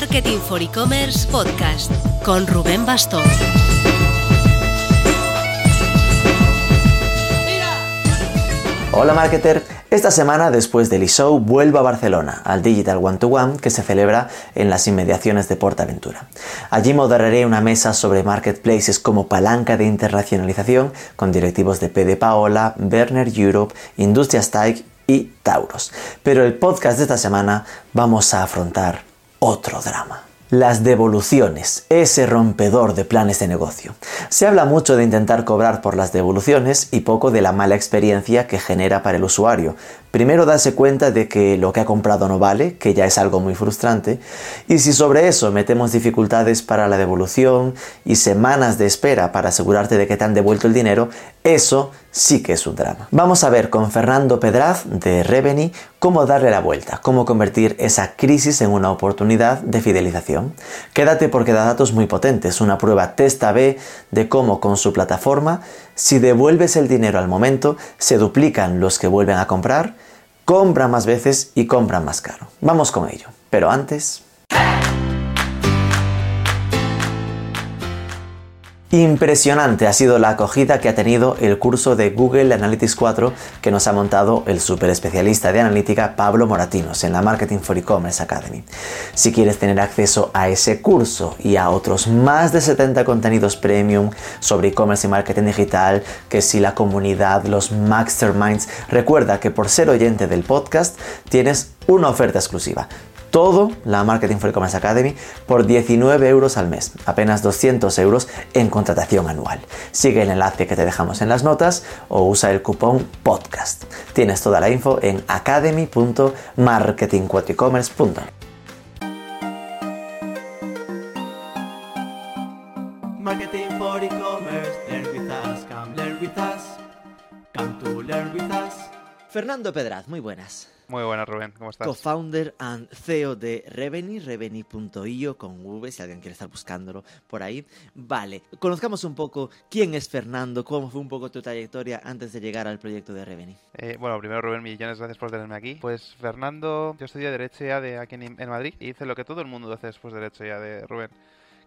Marketing for E-Commerce Podcast con Rubén Bastón. Hola marketer, esta semana después del eShow vuelvo a Barcelona, al Digital One to One que se celebra en las inmediaciones de Portaventura. Allí moderaré una mesa sobre marketplaces como palanca de internacionalización con directivos de PD Paola, Werner Europe, Industrias Tech y Tauros. Pero el podcast de esta semana vamos a afrontar otro drama. Las devoluciones, ese rompedor de planes de negocio. Se habla mucho de intentar cobrar por las devoluciones y poco de la mala experiencia que genera para el usuario. Primero darse cuenta de que lo que ha comprado no vale, que ya es algo muy frustrante, y si sobre eso metemos dificultades para la devolución y semanas de espera para asegurarte de que te han devuelto el dinero, eso sí que es un drama. Vamos a ver con Fernando Pedraz de Reveni cómo darle la vuelta, cómo convertir esa crisis en una oportunidad de fidelización. Quédate porque da datos muy potentes, una prueba test A-B de cómo con su plataforma, si devuelves el dinero al momento, se duplican los que vuelven a comprar, compran más veces y compran más caro. Vamos con ello. Pero antes... Impresionante ha sido la acogida que ha tenido el curso de Google Analytics 4 que nos ha montado el super especialista de analítica Pablo Moratinos en la Marketing for E-Commerce Academy. Si quieres tener acceso a ese curso y a otros más de 70 contenidos premium sobre e-commerce y marketing digital, que si la comunidad, los masterminds, recuerda que por ser oyente del podcast tienes una oferta exclusiva todo la Marketing for E-Commerce Academy por 19 euros al mes, apenas 200 euros en contratación anual. Sigue el enlace que te dejamos en las notas o usa el cupón podcast. Tienes toda la info en academy.marketing4ecommerce.net. Fernando Pedraz, muy buenas. Muy buenas, Rubén, ¿cómo estás? Co-founder and CEO de Reveni, reveni.io con V, si alguien quiere estar buscándolo por ahí. Vale, conozcamos un poco quién es Fernando, cómo fue un poco tu trayectoria antes de llegar al proyecto de Reveni. Eh, bueno, primero, Rubén, millones de gracias por tenerme aquí. Pues, Fernando, yo estudié Derecho ya de aquí en, en Madrid y hice lo que todo el mundo hace después de Derecho ya de Rubén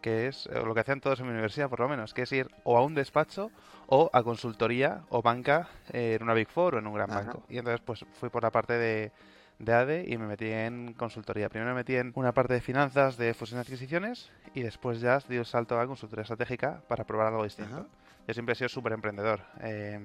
que es lo que hacían todos en mi universidad, por lo menos, que es ir o a un despacho o a consultoría o banca eh, en una Big Four o en un gran Ajá. banco. Y entonces, pues fui por la parte de, de ADE y me metí en consultoría. Primero me metí en una parte de finanzas, de fusiones y adquisiciones, y después ya di el salto a consultoría estratégica para probar algo distinto. Ajá. Yo siempre he sido súper emprendedor, eh,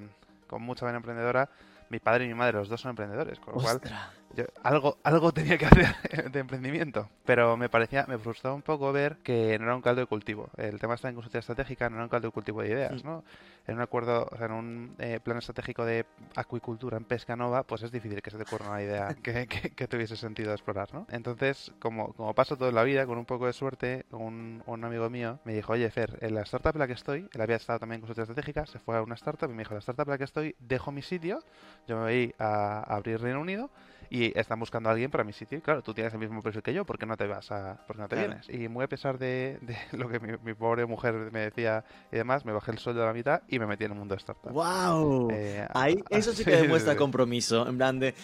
con mucha buena emprendedora. Mi padre y mi madre, los dos son emprendedores, con lo cual Ostras. Yo- algo, algo tenía que hacer de emprendimiento, pero me parecía, me frustraba un poco ver que no era un caldo de cultivo. El tema está en consultoría estratégica, no era un caldo de cultivo de ideas, Mm. ¿no? En un acuerdo, o sea, en un eh, plan estratégico de acuicultura en pesca nova, pues es difícil que se te ocurra una idea que, que- que tuviese sentido explorar, ¿no? Entonces, como, como pasa toda la vida, con un poco de suerte, un, un amigo mío me dijo, oye, Fer, en la startup en la que estoy, él había estado también en consultoría estratégica, se fue a una startup y me dijo, la startup en la que estoy, dejo mi sitio, yo me voy a abrir Reino Unido y están buscando a alguien para mi sitio. Y claro, tú tienes el mismo perfil que yo, ¿por qué no te vas a, por qué no te Claro. vienes? Y muy a pesar de, de lo que mi, mi pobre mujer me decía y demás, me bajé el sueldo a la mitad y me metí en el mundo de startup. ¡Wow! Eh, Ahí, eso sí que demuestra sí. compromiso. En plan de,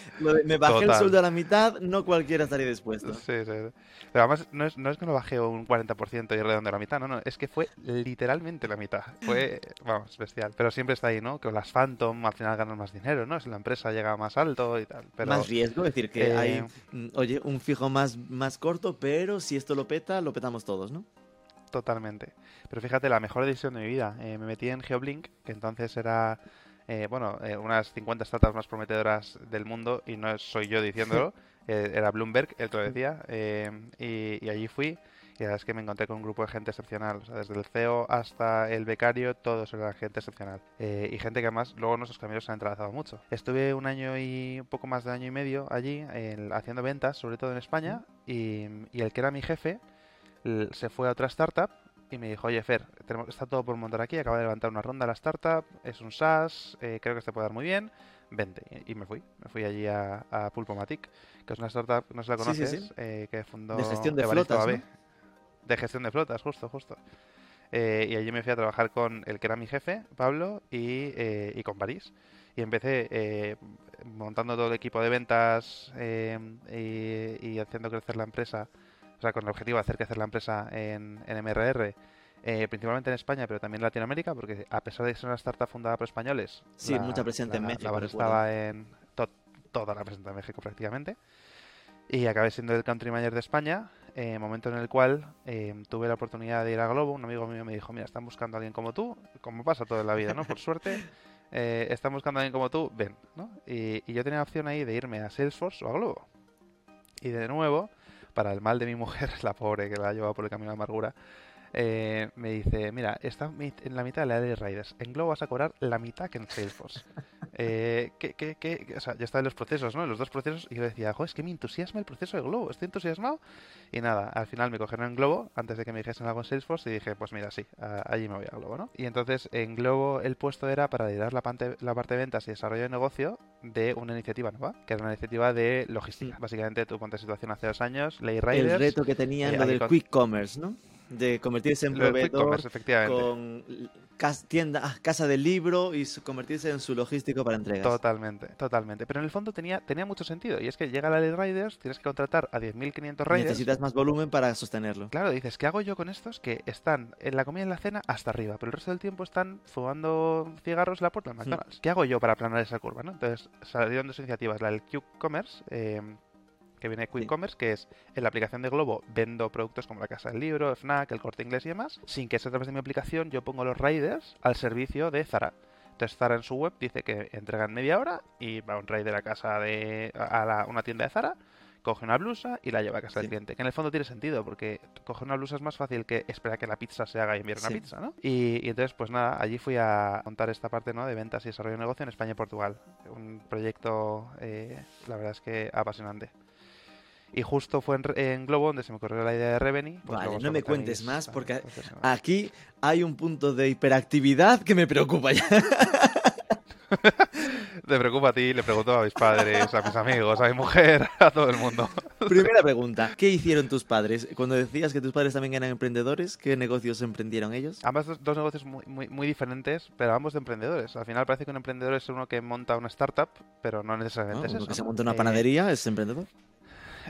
me bajé el sueldo a la mitad, no cualquiera estaría dispuesto. Sí, sí. Pero además no es, no es que lo bajé un 40% y redondo a la mitad, no, no, es que fue literalmente la mitad. Fue, vamos, bestial. Pero siempre está ahí, ¿no? Que las Phantom al final ganan más dinero, ¿no? Si la empresa llega más alto y tal. Pero, Más riesgo, es decir, que eh, hay, mm, oye, un fijo más, más corto, pero si esto lo peta, lo petamos todos, ¿no? Totalmente. Pero fíjate, la mejor decisión de mi vida. eh, me metí en Geoblink, que entonces era, eh, bueno, eh, unas 50 startups más prometedoras del mundo, y no soy yo diciéndolo, era Bloomberg el que lo decía, y, y allí fui. Verdad es que me encontré con un grupo de gente excepcional. O sea, desde el CEO hasta el becario, todos eran gente excepcional. Eh, y gente que además luego nuestros caminos se han entrelazado mucho. Estuve un año y un poco más de año y medio allí el- haciendo ventas, sobre todo en España. Y, y el que era mi jefe se fue a otra startup y me dijo, oye Fer, tenemos, está todo por montar aquí, acaba de levantar una ronda la startup, es un SaaS, eh, creo que te puede dar muy bien, vente. Y, y me fui, me fui allí a, a Pulpomatic, que es una startup, no si la Sí, sí, conoces, sí. eh, que fundó De gestión de Evaristo flotas. De gestión de flotas, justo, justo. Eh, y allí me fui a trabajar con el que era mi jefe, Pablo, y, eh, y con París. Y empecé eh, montando todo el equipo de ventas eh, y, y haciendo crecer la empresa o sea, con el objetivo de hacer crecer la empresa en, en MRR, eh, principalmente en España, pero también en Latinoamérica, porque a pesar de ser una startup fundada por españoles, Sí, mucha presencia en México, La estaba en to- toda la presencia en México prácticamente. Y acabé siendo el country manager de España, eh, momento en el cual eh, tuve la oportunidad de ir a Globo. Un amigo mío me dijo, mira, están buscando a alguien como tú, como pasa toda la vida, ¿no? Por suerte, eh, están buscando a alguien como tú, ven, ¿no? Y, y yo tenía la opción ahí de irme a Salesforce o a Globo. Y de nuevo, para el mal de mi mujer, la pobre que la ha llevado por el camino de amargura, eh, me dice, mira, está en la mitad de la ley Riders. En Globo vas a cobrar la mitad que en Salesforce. Eh, ¿qué, qué, qué? qué? O sea, yo estaba en los procesos, ¿no? En los dos procesos y yo decía, joder, es que me entusiasma el proceso de Globo, estoy entusiasmado. Y nada, al final me cogieron en Globo antes de que me dijesen algo en Salesforce y dije, pues mira, sí, a- allí me voy a Globo, ¿no? Y entonces en Globo el puesto era para liderar la, parte- la parte de ventas y desarrollo de negocio de una iniciativa nueva, que era una iniciativa de logística. Mm. Básicamente, tú ponte situación hace dos años, Ley El Riders. reto que tenían eh, lo del con- quick commerce, ¿no? De convertirse en proveedor commerce, efectivamente. con tienda, ah, casa del libro y convertirse en su logístico para entregas. Totalmente, totalmente. Pero en el fondo tenía, tenía mucho sentido. Y es que llega la ley Riders, tienes que contratar a 10.500 Riders. Necesitas más volumen para sostenerlo. Claro, dices, ¿qué hago yo con estos que están en la comida y en la cena hasta arriba, pero el resto del tiempo están fumando cigarros en la puerta del McDonald's? ¿Qué hago yo para aplanar esa curva? ¿no? Entonces salieron dos iniciativas, la del Q-Commerce, eh, que viene de Quick Sí. Commerce, que es en la aplicación de Globo vendo productos como la Casa del Libro, FNAC, el Corte Inglés y demás, sin que sea a través de mi aplicación yo pongo los riders al servicio de Zara. Entonces Zara en su web dice que entrega en media hora y va un rider a casa de a la- una tienda de Zara coge una blusa y la lleva a casa del cliente. Que en el fondo tiene sentido, porque coger una blusa es más fácil que esperar que la pizza se haga y enviar una Sí. pizza, ¿no? Y, y entonces, pues nada, allí fui a montar esta parte ¿no? de ventas y desarrollo de negocio en España y Portugal. Un proyecto, eh, la verdad es que apasionante. Y justo fue en, Globo donde se me ocurrió la idea de Reveni. pues Vale, no me cuentes más, porque. Aquí hay un punto de hiperactividad que me preocupa ya. Te preocupa a ti, le pregunto a mis padres, a mis amigos, a mi mujer, a todo el mundo. Primera pregunta, ¿qué hicieron tus padres? Cuando decías que tus padres también eran emprendedores, ¿qué negocios emprendieron ellos? Ambas dos, dos negocios muy, muy, muy diferentes, pero ambos de emprendedores. Al final parece que un emprendedor es uno que monta una startup, pero no necesariamente ¿no? es Uno eso. que se monta Eh, una panadería es emprendedor.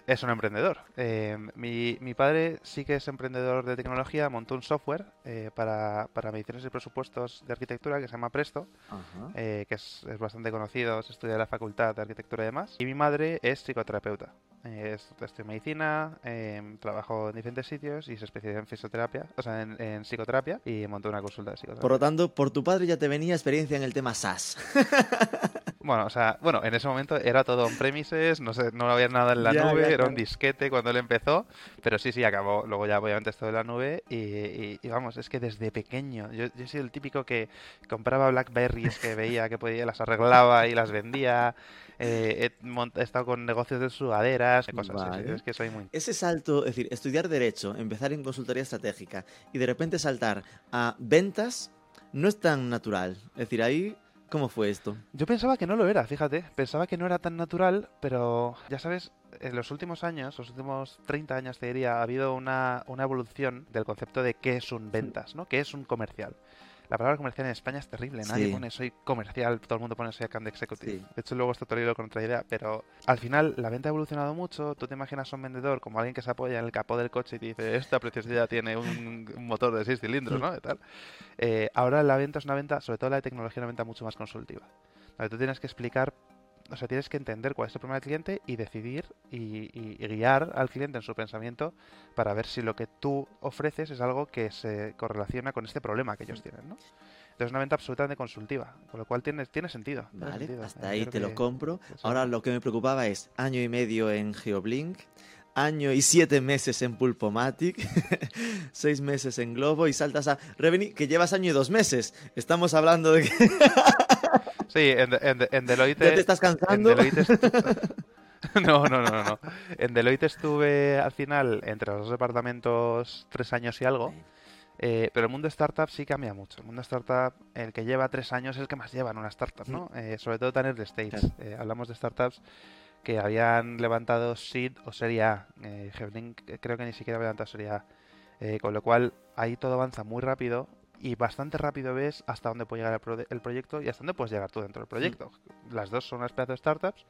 Es un emprendedor. Eh, mi, mi padre sí que es emprendedor de tecnología, montó un software eh, para, para mediciones y presupuestos de arquitectura que se llama Presto, eh, que es, es bastante conocido, se estudia en la facultad de arquitectura y demás. Y mi madre es psicoterapeuta. Eh, es- estudió medicina, eh, trabajó en diferentes sitios y se especializó en fisioterapia, o sea, en, en psicoterapia y montó una consulta de psicoterapia. Por lo tanto, por tu padre ya te venía experiencia en el tema SaaS. Bueno, o sea, bueno, en ese momento era todo on-premises, no sé, no había nada en la Ya, nube, ya, era un disquete cuando él empezó, pero sí, sí, acabó, luego ya obviamente esto de la nube y, y- y vamos, es que desde pequeño, yo, yo he sido el típico que compraba Blackberries que veía que podía, las arreglaba y las vendía, eh, he, estado con negocios de sudaderas, cosas así, Vale. es que soy muy... Ese salto, es decir, estudiar derecho, empezar en consultoría estratégica y de repente saltar a ventas no es tan natural. Es decir, ahí, ¿cómo fue esto? Yo pensaba que no lo era, fíjate. Pensaba que no era tan natural, pero ya sabes, en los últimos años, los últimos 30 años te diría, ha habido una, una evolución del concepto de qué es un ventas, ¿no? ¿Qué es un comercial? La palabra comercial en España es terrible, nadie Sí. pone soy comercial, todo el mundo pone soy account executive. Sí. De hecho, luego esto te con otra idea, pero al final la venta ha evolucionado mucho. Tú te imaginas a un vendedor como alguien que se apoya en el capó del coche y te dice, esta preciosidad tiene un, un motor de 6 cilindros, ¿no? Y tal. Eh, ahora la venta es una venta, sobre todo la de tecnología, una venta mucho más consultiva. Donde tú tienes que explicar, o sea, tienes que entender cuál es el problema del cliente y decidir y, y- y guiar al cliente en su pensamiento para ver si lo que tú ofreces es algo que se correlaciona con este problema que ellos tienen, ¿no? Entonces es una venta absolutamente consultiva, con lo cual tiene, tiene sentido. tiene Vale, sentido. hasta ahí te lo compro. Ahora lo que me preocupaba es año y medio en Geoblink, año y siete meses en Pulpomatic, seis meses en Globo y saltas a Reveni, que llevas año y dos meses. Estamos hablando de que Sí, en, en, en Deloitte... ya te estás En cansando. Deloitte No, no, no, no. En Deloitte estuve al final entre los dos departamentos tres años y algo. eh, pero el mundo startup sí cambia mucho. El mundo startup, el que lleva tres años es el que más lleva en una startup, ¿no? Eh, sobre todo tan early stage. Eh, hablamos de startups que habían levantado seed o serie A. Eh, creo que ni siquiera había levantado serie A. Eh, con lo cual ahí todo avanza muy rápido y bastante rápido ves hasta dónde puede llegar el, pro- el proyecto y hasta dónde puedes llegar tú dentro del proyecto. Las dos son unas pedazos de startups,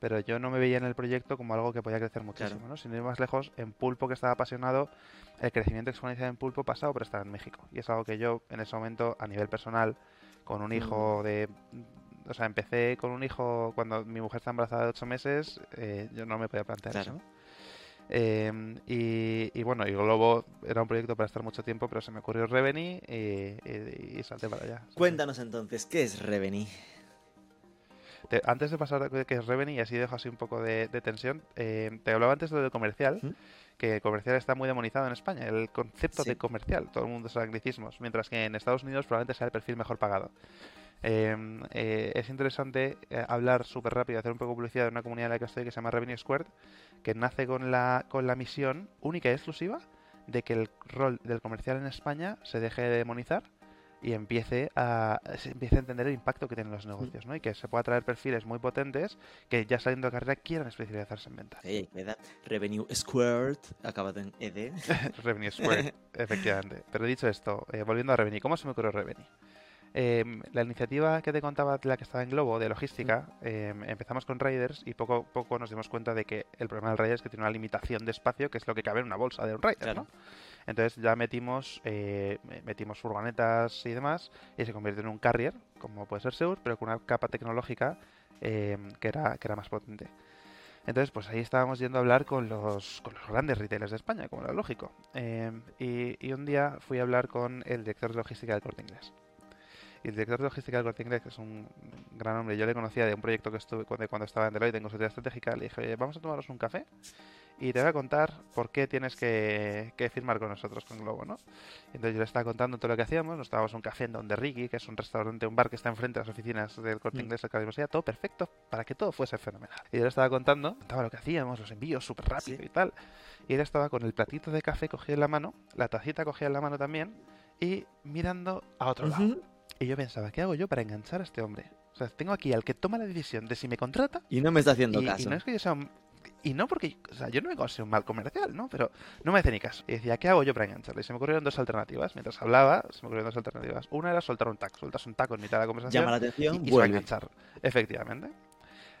pero yo no me veía en el proyecto como algo que podía crecer muchísimo, Claro. ¿no? Sin ir más lejos, en Pulpo, que estaba apasionado, el crecimiento exponencial en Pulpo pasado por estar en México. Y es algo que yo, en ese momento, a nivel personal, con un hijo de... O sea, empecé con un hijo cuando mi mujer está embarazada de ocho meses, eh, yo no me podía plantear Claro. eso. Eh, y, y bueno, y Globo era un proyecto para estar mucho tiempo, pero se me ocurrió Reveny y, y- y salté para allá. Cuéntanos entonces, ¿qué es Reveny? Te- antes de pasar a que es Reveny, y así dejo así un poco de, de tensión, eh, te hablaba antes de lo de comercial, que comercial está muy demonizado en España, el concepto Sí. de comercial, todo el mundo usa anglicismos, mientras que en Estados Unidos probablemente sea el perfil mejor pagado. Eh, eh, es interesante eh, hablar súper rápido, hacer un poco de publicidad de una comunidad en la que estoy que se llama Revenue Squared, que nace con la, con la misión única y exclusiva de que el rol del comercial en España se deje de demonizar y empiece a, se empiece a entender el impacto que tienen los negocios, ¿no? Y que se pueda traer perfiles muy potentes que ya saliendo de carrera quieran especializarse en ventas. Eh, queda Revenue Squared, acabado en ED. Revenue Square, efectivamente. Pero dicho esto, eh, volviendo a Revenue, ¿cómo se me ocurrió Revenue? Eh, la iniciativa que te contaba, la que estaba en Globo, de logística, eh, empezamos con Raiders y poco a poco nos dimos cuenta de que el problema del Raider es que tiene una limitación de espacio, que es lo que cabe en una bolsa de un Raider, Claro. ¿no? Entonces ya metimos, eh, metimos furgonetas y demás y se convirtió en un carrier, como puede ser Seur, pero con una capa tecnológica eh, que, era, que era más potente. Entonces, pues ahí estábamos yendo a hablar con los, con los grandes retailers de España, como era lógico. Y, y un día fui a hablar con el director de logística del Corte Inglés. Y el director de logística del Corte Inglés, que es un gran hombre, yo le conocía de un proyecto que estuve cuando, cuando estaba en Deloitte en consultoría estratégica, le dije, vamos a tomarnos un café y te voy a contar por qué tienes que, que firmar con nosotros, con Globo, ¿no? Entonces yo le estaba contando todo lo que hacíamos, nos estábamos en un café en Donde Ricky, que es un restaurante, un bar que está enfrente de las oficinas del Corte Mm. Inglés de la universidad, todo perfecto, para que todo fuese fenomenal. Y yo le estaba contando, contaba lo que hacíamos, los envíos súper rápido Sí. y tal. Y él estaba con el platito de café cogido en la mano, la tacita cogida en la mano también, y mirando a otro lado. Y yo pensaba, ¿qué hago yo para enganchar a este hombre? O sea, tengo aquí al que toma la decisión de si me contrata Y no me está haciendo y, y caso. no es que yo sea un... Y no porque... O sea, yo no me considero un mal comercial, ¿no? Pero no me hace ni caso. Y decía, ¿qué hago yo para engancharle? Y se me ocurrieron dos alternativas. Mientras hablaba, se me ocurrieron dos alternativas. Una era soltar un taco. Sueltas un taco en mitad de la conversación Llama la atención, y, y se va a enganchar. Efectivamente.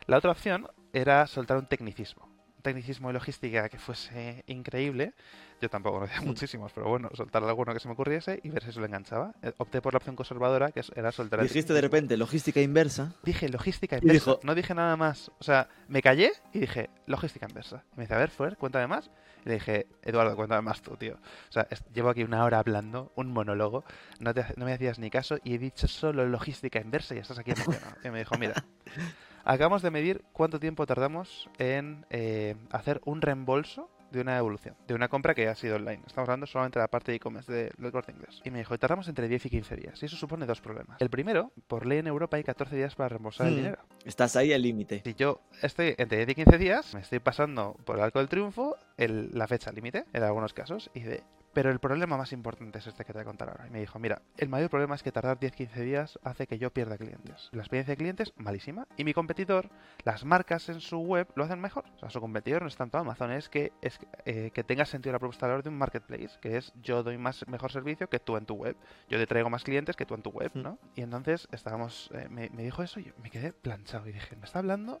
La otra opción era soltar un tecnicismo. Un tecnicismo de logística que fuese increíble. Yo tampoco conocía muchísimos, pero bueno, soltar alguno que se me ocurriese y ver si se lo enganchaba. Eh, Opté por la opción conservadora, que era soltar el Dijiste de repente logística inversa. Dije logística inversa. dijo- No dije nada más. O sea, me callé y dije logística inversa. Y me dice, a ver, Fuer, cuéntame más. Y le dije, Eduardo, cuéntame más tú, tío. O sea, es- llevo aquí una hora hablando, un monólogo. No, te no me hacías ni caso y he dicho solo logística inversa y estás aquí emocionado. Y me dijo, mira, acabamos de medir cuánto tiempo tardamos en eh, hacer un reembolso de una evolución, de una compra que ha sido online. Estamos hablando solamente de la parte de e-commerce de- del corte inglés. Y me dijo, tardamos entre 10 y 15 días. Y eso supone dos problemas. El primero, por ley en Europa hay 14 días para reembolsar el Mm. dinero. Estás ahí al límite. Si yo estoy entre 10 y 15 días, me estoy pasando por el arco del triunfo el- la fecha límite, en algunos casos, y de... Pero el problema más importante es este que te voy a contar ahora. Y me dijo, mira, el mayor problema es que tardar 10-15 días hace que yo pierda clientes. La experiencia de clientes, malísima. Y mi competidor, las marcas en su web lo hacen mejor. O sea, su competidor no es tanto Amazon, es que, es, eh, que tenga sentido la propuesta de valor de un marketplace, que es yo doy más mejor servicio que tú en tu web. Yo te traigo más clientes que tú en tu web, Mm. ¿no? Y entonces estábamos, eh, me, me dijo eso y yo me quedé planchado y dije, me está hablando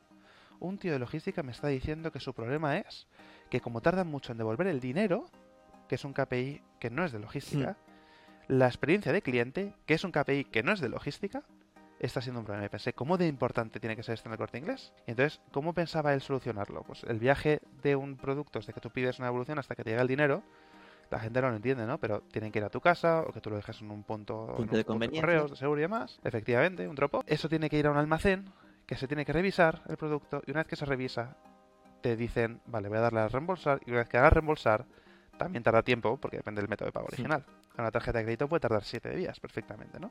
un tío de logística me está diciendo que su problema es que como tardan mucho en devolver el dinero, que es un KPI que no es de logística, la experiencia de cliente, que es un KPI que no es de logística, está siendo un problema. Y pensé, ¿cómo de importante tiene que ser esto en el corte inglés? Y entonces, ¿cómo pensaba él solucionarlo? Pues el viaje de un producto desde que tú pides una evolución hasta que te llega el dinero, la gente no lo entiende, ¿no? Pero tienen que ir a tu casa o que tú lo dejes en un punto, en un Punto de punto conveniencia. correos, de seguro y demás. Efectivamente, un drop Eso tiene que ir a un almacén que se tiene que revisar el producto y una vez que se revisa, te dicen, vale, voy a darle a reembolsar y una vez que haga reembolsar, también tarda tiempo porque depende del método de pago original. Una tarjeta de crédito puede tardar 7 días perfectamente, ¿no?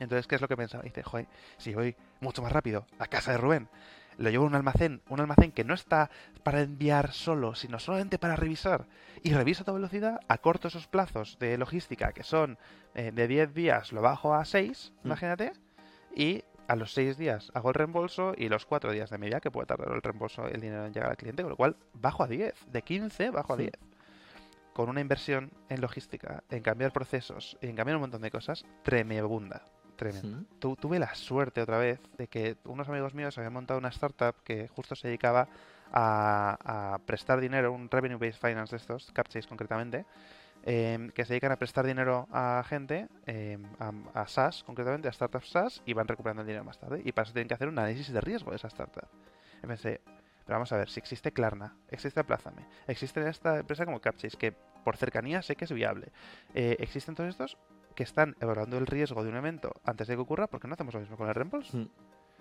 Entonces, ¿qué es lo que pensaba? Dice, joder, si voy mucho más rápido a casa de Rubén, lo llevo a un almacén, un almacén que no está para enviar solo, sino solamente para revisar, y reviso a toda velocidad, acorto esos plazos de logística que son eh, de 10 días, lo bajo a 6, Mm. imagínate, y a los 6 días hago el reembolso y los 4 días de media que puede tardar el reembolso, el dinero en llegar al cliente, con lo cual bajo a 10, de 15 bajo a Sí. 10. Con una inversión en logística, en cambiar procesos en cambiar un montón de cosas, tremebunda. Tremendo. Mm. Tu- tuve la suerte otra vez de que unos amigos míos habían montado una startup que justo se dedicaba a, a prestar dinero, un revenue based finance de estos, Capchase concretamente, em, que se dedican a prestar dinero a gente, em, a, a SaaS concretamente, a startups SaaS, y van recuperando el dinero más tarde. Y para eso tienen que hacer un análisis de riesgo de esa startup. Y pensé, pero vamos a ver, si existe Klarna, existe Aplázame, existe esta empresa como Capchase, que por cercanía sé que es viable, eh, existen todos estos que están evaluando el riesgo de un evento antes de que ocurra, porque no hacemos lo mismo con el reembolso? Mm.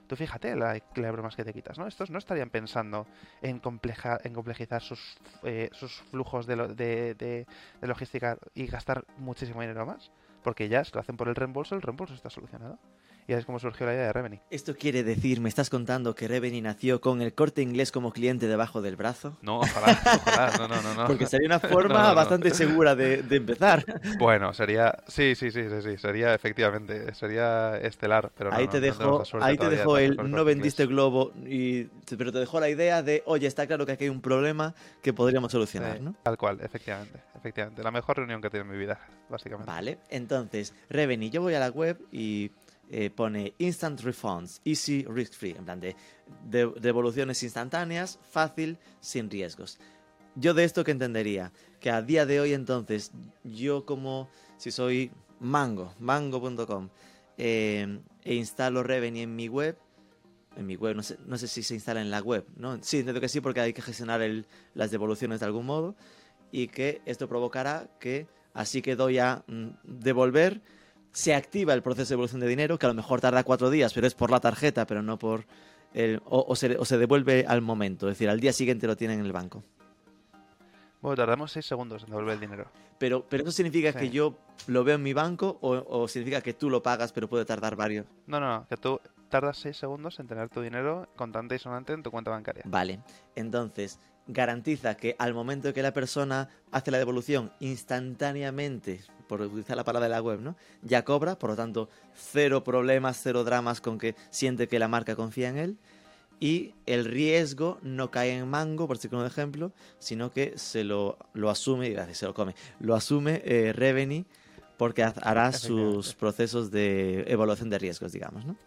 Tú fíjate la, la bromas que te quitas, ¿no? Estos no estarían pensando en, compleja, en complejizar sus, eh, sus flujos de, lo- de, de- de logística y gastar muchísimo dinero más, porque ya si lo hacen por el reembolso, el reembolso está solucionado. Y así es como surgió la idea de Remedy. ¿Esto quiere decir, me estás contando que Reveni nació con el corte inglés como cliente debajo del brazo? No, ojalá, ojalá, no, no, no. no. Porque sería una forma No, no, no. bastante segura de, de empezar. Bueno, sería. Sí, sí, sí, sí, sí, sería efectivamente. Sería estelar, pero no, ahí te suerte ahí te todavía dejó de el no vendiste inglés. globo, y, pero te dejó la idea de, oye, está claro que aquí hay un problema que podríamos solucionar, Sí, ¿no? Tal cual, efectivamente, efectivamente. La mejor reunión que he tenido en mi vida, básicamente. Vale, entonces, Reveni, yo voy a la web y eh, pone Instant Refunds, Easy Risk Free, en plan de, de devoluciones instantáneas, fácil, sin riesgos. Yo de esto que entendería, que a día de hoy entonces, yo como si soy Mango, mango.com, eh, e instalo Reveni en mi web, en mi web, no sé, no sé si se instala en la web, ¿no? Sí, entiendo que sí porque hay que gestionar el- las devoluciones de algún modo y que esto provocará que así que doy a mm, devolver, se activa el proceso de devolución de dinero, que a lo mejor tarda cuatro días, pero es por la tarjeta, pero no por el... O, o se, o se devuelve al momento, es decir, al día siguiente lo tienen en el banco. Bueno, tardamos 6 segundos en devolver el dinero. Pero, pero eso significa Sí. que yo lo veo en mi banco o, o significa que tú lo pagas, pero puede tardar varios. No, no, no, que tú tardas 6 segundos en tener tu dinero contante y sonante en tu cuenta bancaria. Vale, entonces garantiza que al momento que la persona hace la devolución instantáneamente, por utilizar la palabra de la web, ¿no? Ya cobra, por lo tanto, cero problemas, cero dramas con que siente que la marca confía en él. Y el riesgo no cae en mango, por decirlo un ejemplo, sino que se lo, lo asume, decir, se lo come, lo asume eh, Reveni porque ha- hará sus procesos de evaluación de riesgos, digamos, ¿no?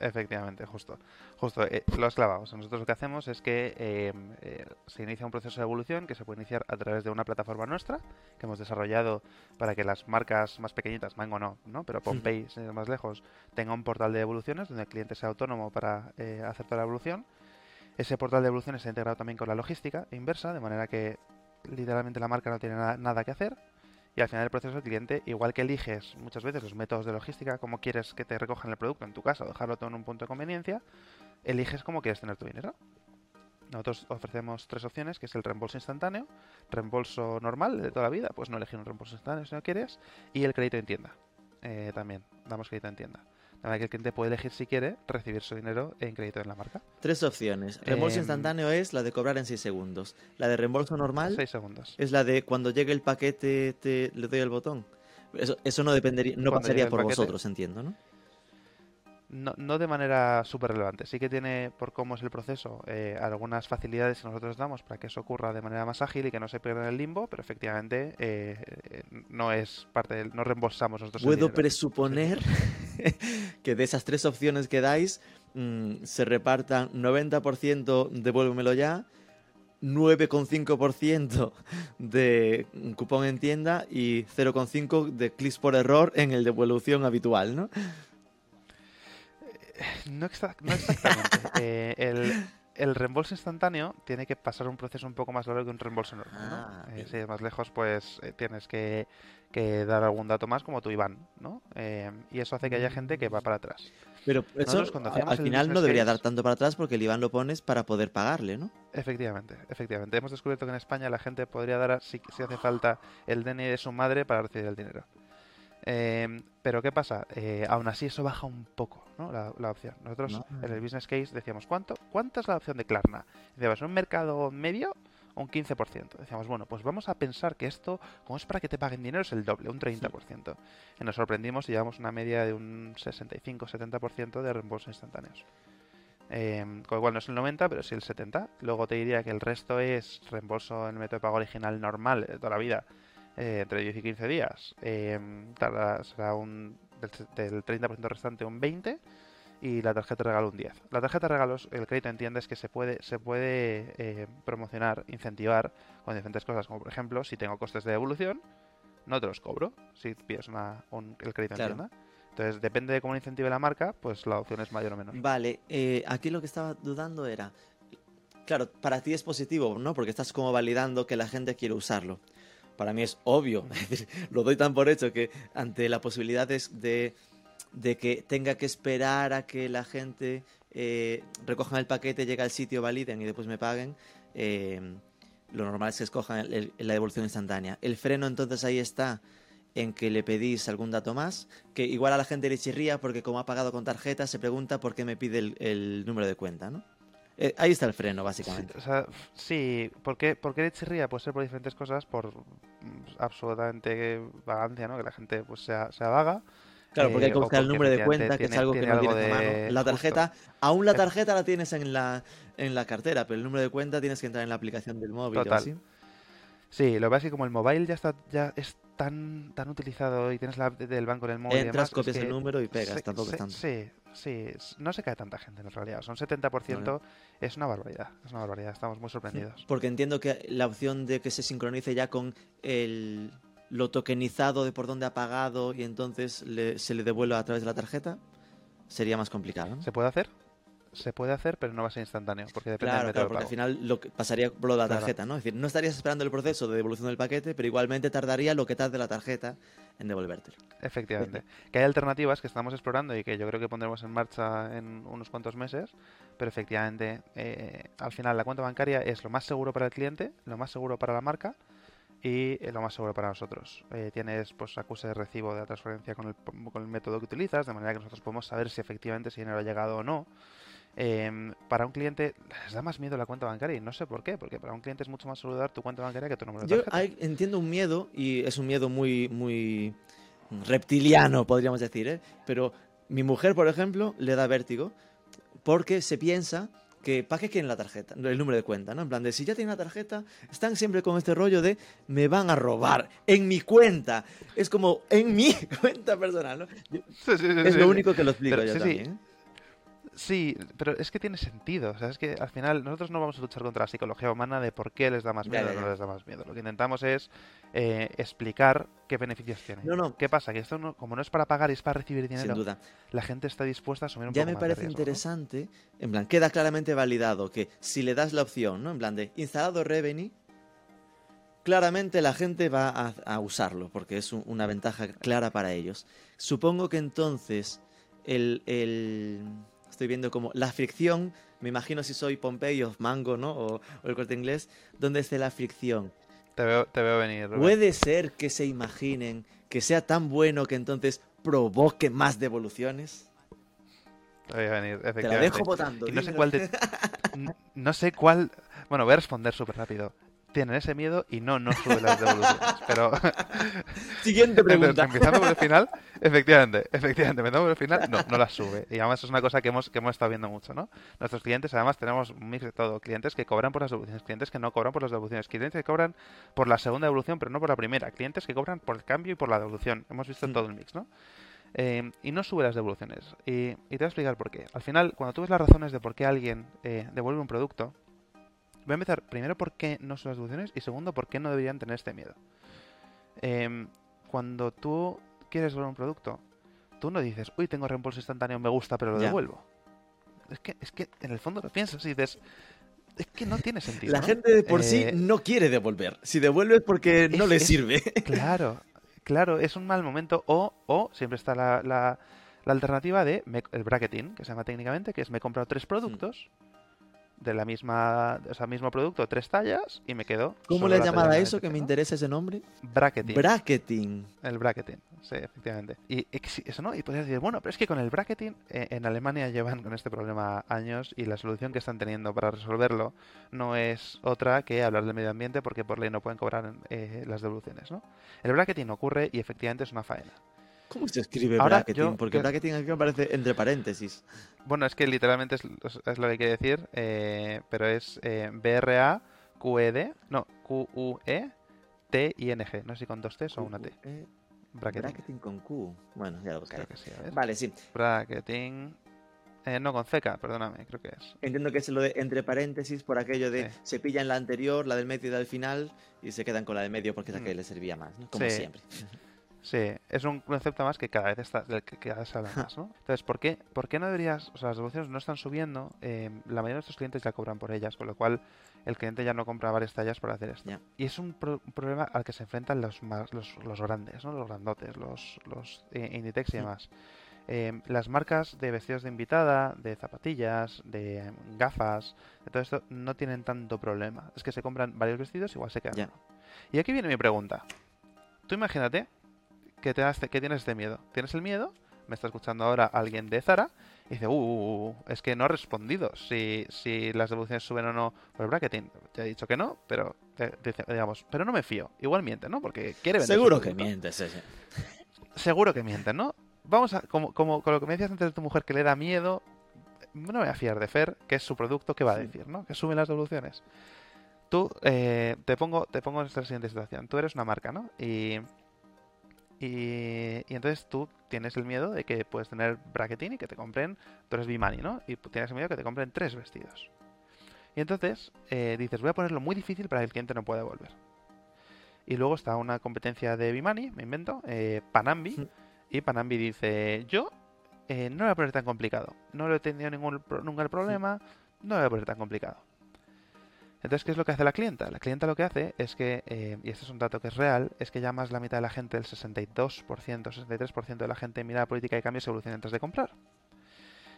Efectivamente, justo. Justo, eh, lo has clavado. O sea, nosotros lo que hacemos es que eh, eh, se inicia un proceso de evolución que se puede iniciar a través de una plataforma nuestra que hemos desarrollado para que las marcas más pequeñitas, Mango no, ¿no? pero Pompey, ir más lejos, tenga un portal de evoluciones donde el cliente sea autónomo para eh, hacer toda la evolución. Ese portal de evoluciones está integrado también con la logística inversa, de manera que literalmente la marca no tiene nada, nada que hacer. Y al final del proceso el cliente, igual que eliges muchas veces los métodos de logística, cómo quieres que te recojan el producto en tu casa o dejarlo todo en un punto de conveniencia, eliges cómo quieres tener tu dinero. Nosotros ofrecemos tres opciones, que es el reembolso instantáneo, reembolso normal de toda la vida, pues no elegir un reembolso instantáneo si no quieres, y el crédito en tienda. Eh, también, damos crédito en tienda. Manera que el cliente puede elegir si quiere recibir su dinero en crédito en la marca. Tres opciones. Reembolso Em, instantáneo es la de cobrar en 6 segundos. La de reembolso normal 6 segundos. es la de cuando llegue el paquete te le doy el botón. Eso, eso no dependería, no Cuando pasaría por paquete. vosotros, entiendo, ¿no? No, no de manera súper relevante. Sí que tiene, por cómo es el proceso, eh, algunas facilidades que nosotros damos para que eso ocurra de manera más ágil y que no se pierda en el limbo, pero efectivamente eh, eh, no es parte del, no reembolsamos nosotros Puedo presuponer que de esas tres opciones que dais mm, se repartan 90% devuélvemelo ya, 9,5% de cupón en tienda y 0,5% de clics por error en el devolución habitual, ¿no? No, exa- no exactamente. Eh, el, el reembolso instantáneo tiene que pasar un proceso un poco más largo que un reembolso normal. ¿no? Ah, Eh, si es más lejos, pues eh, tienes que, que dar algún dato más, como tu IBAN, ¿no? Eh, y eso hace que haya gente que va para atrás. Pero eso Nosotros al el final no debería case- dar tanto para atrás porque el IBAN lo pones para poder pagarle, ¿no? Efectivamente, efectivamente. Hemos descubierto que en España la gente podría dar, a- si, si hace falta, el DNI de su madre para recibir el dinero. Eh, pero ¿qué pasa? Eh, aún así eso baja un poco ¿no? la, la opción. Nosotros No. en el business case decíamos, ¿cuánto, ¿cuánta es la opción de Klarna? Decíamos, ¿un mercado medio o un 15%? Decíamos, bueno, pues vamos a pensar que esto, como es para que te paguen dinero, es el doble, un 30%. Y nos sorprendimos y llevamos una media de un 65-70% de reembolsos instantáneos. Eh, con lo cual no es el 90, pero sí el 70. Luego te diría que el resto es reembolso en el método de pago original normal de toda la vida, eh, entre 10 y 15 días. Eh, tarda- será un del, del 30% restante un 20% y la tarjeta de regalo un 10. La tarjeta de regalos, el crédito entiendes que se puede, se puede eh, promocionar, incentivar con diferentes cosas, como por ejemplo, si tengo costes de devolución, no te los cobro si pides una, un- el crédito Claro. en tienda. Entonces, depende de cómo incentive la marca, pues la opción es mayor o menor. Vale, eh, aquí lo que estaba dudando era, claro, para ti es positivo, ¿no? Porque estás como validando que la gente quiere usarlo. Para mí es obvio, es decir, lo doy tan por hecho que ante la posibilidad de, de, que tenga que esperar a que la gente eh, recojan el paquete, llegue al sitio, validen y después me paguen, eh, lo normal es que escojan la devolución instantánea. El freno entonces ahí está en que le pedís algún dato más, que igual a la gente le chirría porque como ha pagado con tarjeta se pregunta por qué me pide el, el número de cuenta, ¿no? Eh, ahí está el freno, Sí, básicamente. o sea, sí, ¿por qué, por qué chirría? Puede ser por diferentes cosas, por mm, absolutamente vagancia, ¿no? Que la gente pues sea, sea vaga. Claro, porque hay eh, que o buscar el número de cuenta, que es algo que no tienes a mano. de- La justo. tarjeta, aún la Ef- tarjeta la tienes en la, en la cartera, pero el número de cuenta tienes que entrar en la aplicación del móvil o Total. así. Sí, lo que pasa es que como el mobile ya está ya es tan tan utilizado y tienes la app del banco en el móvil y Entras, demás, copias el número y pegas, se- tampoco se- es tanto. Sí, sí, no se cae tanta gente en realidad. Son 70%, es una barbaridad, es una barbaridad, estamos muy sorprendidos. Porque entiendo que la opción de que se sincronice ya con el, lo tokenizado de por dónde ha pagado y entonces le- se le devuelva a través de la tarjeta sería más complicado. ¿no? ¿Se puede hacer? Se puede hacer, pero no va a ser instantáneo, porque depende del Claro, método claro, porque al final lo que pasaría por lo de la Claro. tarjeta, ¿no? Es decir, no estarías esperando el proceso de devolución del paquete, pero igualmente tardaría lo que tarde la tarjeta en devolvértelo. Efectivamente. Que hay alternativas que estamos explorando y que yo creo que pondremos en marcha en unos cuantos meses, pero efectivamente, eh, al final la cuenta bancaria es lo más seguro para el cliente, lo más seguro para la marca y eh, lo más seguro para nosotros. Eh, tienes pues acuse de recibo de la transferencia con el, con el método que utilizas, de manera que nosotros podemos saber si efectivamente ese dinero ha llegado o no. Em, para un cliente les da más miedo la cuenta bancaria y no sé por qué, porque para un cliente es mucho más seguro dar tu cuenta bancaria que tu número de Yo tarjeta. hay- entiendo un miedo, y es un miedo muy, muy reptiliano, podríamos decir, ¿eh? Pero mi mujer, por ejemplo, le da vértigo porque se piensa que ¿para qué quieren la tarjeta? El número de cuenta, ¿no? En plan de si ya tienen la tarjeta, están siempre con este rollo de me van a robar en mi cuenta. Es como en mi cuenta personal, ¿no? Yo- Sí, sí, sí, Es sí, lo sí. único que lo explico Pero yo sí, sí. también. Sí, pero es que tiene sentido. O sea, es que al final nosotros no vamos a luchar contra la psicología humana de por qué les da más miedo o no les da más miedo. Lo que intentamos es eh, explicar qué beneficios tiene. No, no. ¿Qué pasa? Que esto, no- como no es para pagar y es para recibir dinero, Sin duda. la gente está dispuesta a asumir un Ya poco me más de parece riesgo, ¿no? interesante, en plan, queda claramente validado que si le das la opción, ¿no? En plan de instalado Revenue, claramente la gente va a, a usarlo, porque es un- una ventaja clara para ellos. Supongo que entonces el, el- estoy viendo como la fricción, me imagino si soy Pompeyo, Mango, ¿no? O, o el corte inglés, ¿dónde esté la fricción? Te veo, te veo venir. ¿Puede ser que se imaginen que sea tan bueno que entonces provoque más devoluciones? Te veo venir, Te la efectivamente. dejo votando. Y no sé cuál de... No sé cuál... Bueno, voy a responder súper rápido. Tienen ese miedo y no, no suben las devoluciones. Pero Siguiente pregunta. Entonces, empezando por el final, efectivamente, efectivamente, empezando por el final, no, no las sube. Y además es una cosa que hemos, que hemos estado viendo mucho, ¿no? Nuestros clientes, además, tenemos un mix de todo. Clientes que cobran por las devoluciones, clientes que no cobran por las devoluciones, clientes que cobran por la segunda devolución, pero no por la primera, clientes que cobran por el cambio y por la devolución. Hemos visto Mm. todo el mix, ¿no? Eh, y no sube las devoluciones. Y, y te voy a explicar por qué. Al final, cuando tú ves las razones de por qué alguien eh, devuelve un producto, voy a empezar primero por qué no son las devoluciones y segundo por qué no deberían tener este miedo. Em, cuando tú quieres devolver un producto, tú no dices, uy, tengo reembolso instantáneo, me gusta, pero lo Ya. devuelvo. Es que, es que en el fondo lo piensas y dices, es que no tiene sentido. La ¿no? gente de por sí Eh, no quiere devolver. Si devuelve es porque no es- le es- sirve. Claro, claro, es un mal momento. O, o siempre está la, la- la alternativa de me- el bracketing, que se llama técnicamente, que es me he comprado tres productos de la misma, o sea, mismo producto, tres tallas, y me quedo. ¿Cómo le la llamaba talla eso? Que me 93, interesa ese nombre. ¿no? Bracketing. Bracketing. El bracketing, sí, efectivamente. Y eso no, y podrías decir, bueno, pero es que con el bracketing eh, en Alemania llevan con este problema años y la solución que están teniendo para resolverlo no es otra que hablar del medio ambiente porque por ley no pueden cobrar eh, las devoluciones, ¿lo El bracketing ocurre y efectivamente es una faena. ¿Cómo se escribe Ahora, bracketing? yo- Porque yo- bracketing aquí me parece entre paréntesis. Bueno, es que literalmente es, es lo que hay que decir, eh, pero es eh, B-R-A-Q-E-D, no, Q-U-E-T-I-N-G, no sé si con dos T's o una T. Eh, Bracketing. Bracketing con Q. Bueno, ya lo buscaré. Creo que sí, a ver. Vale, sí. Bracketing. Eh, no, con CK, perdóname, creo que es. Entiendo que es lo de entre paréntesis por aquello de Sí. se pillan la anterior, la del medio y la del final y se quedan con la del medio porque es la que Mm. les servía más, ¿no? Como Sí. siempre. Sí, es un concepto más que cada vez está, del que cada vez se habla más, ¿no? Entonces, ¿por qué, ¿por qué no deberías, o sea, las devoluciones no están subiendo? eh, la mayoría de nuestros clientes ya cobran por ellas, con lo cual el cliente ya no compra varias tallas por hacer esto. Y es un, pro- un problema al que se enfrentan los más, los, los grandes, ¿no? Los grandotes, los, los eh, Inditex y demás. Eh, las marcas de vestidos de invitada, de zapatillas, de gafas, de todo esto no tienen tanto problema. Es que se compran varios vestidos, igual se quedan uno. Y aquí viene mi pregunta. Tú imagínate que, te que tienes este miedo. Tienes el miedo, me está escuchando ahora alguien de Zara y dice, uh, uh, uh, es que no ha respondido si, si las devoluciones suben o no por el bracketing. Te he dicho que no, pero eh, dice- digamos, pero no me fío. Igual miente, ¿no? Porque quiere vender. Seguro que mientes, sí, sí. Seguro que mienten, ¿no? Vamos a, como, como con lo que me decías antes de tu mujer que le da miedo, no me voy a fiar de Fer, que es su producto, ¿qué va a Sí. decir, no? Que suben las devoluciones. Tú, eh, te pongo te pongo en esta siguiente situación. Tú eres una marca, ¿no? Y, y, y entonces tú tienes el miedo de que puedes tener bracketing y que te compren, tú eres Bimani, ¿no? Y tienes el miedo de que te compren tres vestidos. Y entonces eh, dices, voy a ponerlo muy difícil para que el cliente no pueda devolver. Y luego está una competencia de Bimani, me invento, eh, Panambi, Mm. y Panambi dice, yo eh, no lo voy a poner tan complicado, no lo he tenido ningún, nunca el problema, no lo voy a poner tan complicado. Entonces, ¿qué es lo que hace la clienta? La clienta lo que hace es que, eh, y este es un dato que es real, es que ya más la mitad de la gente, el 62%, 63% de la gente mira la política de cambio y evolución antes de comprar.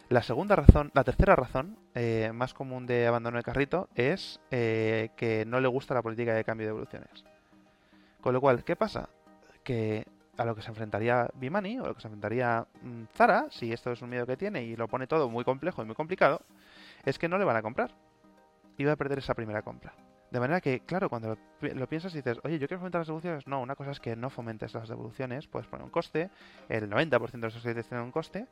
La segunda razón, la tercera razón, eh, más común de abandono de carrito, es eh, que no le gusta la política de cambio de evoluciones. Con lo cual, ¿qué pasa? Que a lo que se enfrentaría Bimani o a lo que se enfrentaría mm, Zara, si esto es un miedo que tiene y lo pone todo muy complejo y muy complicado, es que no le van a comprar. Va a perder esa primera compra. De manera que, claro, cuando lo, pi- lo piensas y dices, oye, yo quiero fomentar las devoluciones, no, una cosa es que no fomentes las devoluciones, puedes poner un coste, el 90% de los clientes tienen un coste,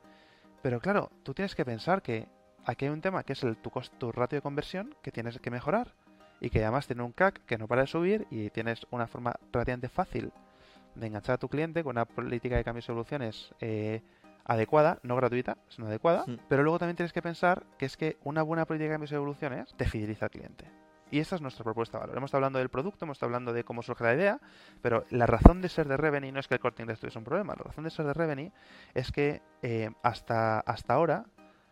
pero claro, tú tienes que pensar que aquí hay un tema que es el, tu, cos- tu ratio de conversión que tienes que mejorar y que además tiene un CAC que no para de subir y tienes una forma relativamente fácil de enganchar a tu cliente con una política de cambios y soluciones eh, adecuada, no gratuita, sino adecuada. Pero luego también tienes que pensar que es que una buena política de cambios y evoluciones te fideliza al cliente. Y esa es nuestra propuesta de valor. Hemos estado hablando del producto, hemos estado hablando de cómo surge la idea, pero la razón de ser de Revenue no es que el corte inglés tuviese un problema. La razón de ser de Revenue es que eh, hasta, hasta ahora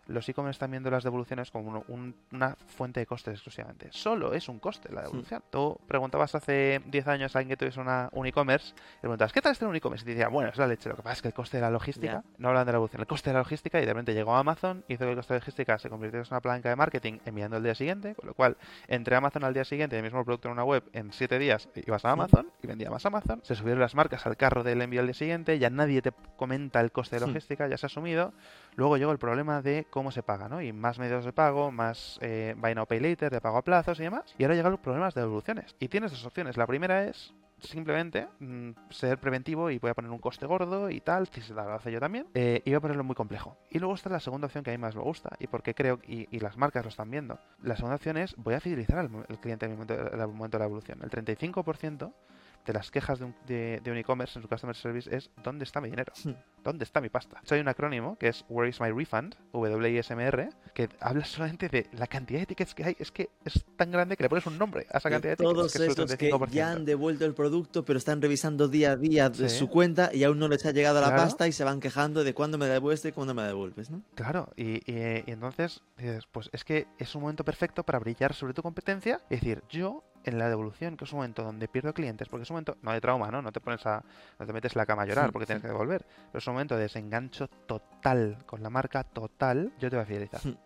los e-commerce están viendo las devoluciones como un- una fuente de costes exclusivamente. Solo es un coste la devolución. Tú preguntabas hace 10 años a alguien que tuviese una, un e-commerce y le preguntabas, ¿qué tal es tener un e-commerce? Y te decía, bueno, es la leche. Lo que pasa es que el coste de la logística, no hablan de la devolución, el coste de la logística y de repente llegó Amazon, hizo que el coste de logística se convirtiera en una palanca de marketing enviando el día siguiente, con lo cual entre Amazon al día siguiente y el mismo producto en una web en 7 días ibas a Amazon y vendía más Amazon, se subieron las marcas al carro del envío al día siguiente, ya nadie te comenta el coste de Sí. logística, ya se ha asumido, luego llegó el problema de cómo se paga, ¿no? Y más medios de pago, más eh, buy pay later, de pago a plazos y demás, y ahora llegan los problemas de devoluciones. Y tienes dos opciones, la primera es simplemente mm, ser preventivo y voy a poner un coste gordo y tal, si se lo hace yo también, eh, y voy a ponerlo muy complejo. Y luego está la segunda opción que a mí más me gusta y porque creo, y, las marcas lo están viendo, la segunda opción es voy a fidelizar al, cliente en el momento, en el momento de la evolución. El 35% de las quejas de un, de, de un e-commerce en su customer service es ¿dónde está mi dinero? Hmm. ¿Dónde está mi pasta? Soy un acrónimo que es Where is my refund? WISMR, que habla solamente de la cantidad de tickets que hay. Es que es tan grande que le pones un nombre a esa De cantidad de tickets. todos que es el esos que 35%. ya han devuelto el producto, pero están revisando día a día de Sí. su cuenta y aún no les ha llegado la pasta y se van quejando de cuándo me devuelves y cuándo me devuelves, ¿no? Claro, y, y- y entonces dices, pues es que es un momento perfecto para brillar sobre tu competencia y decir, yo en la devolución, que es un momento donde pierdo clientes, porque es un momento, no de trauma, ¿no? No te pones a, no te metes en la cama a llorar Sí, porque tienes sí. que devolver, pero es un momento de desengancho total con la marca total, yo te voy a fidelizar. Sí.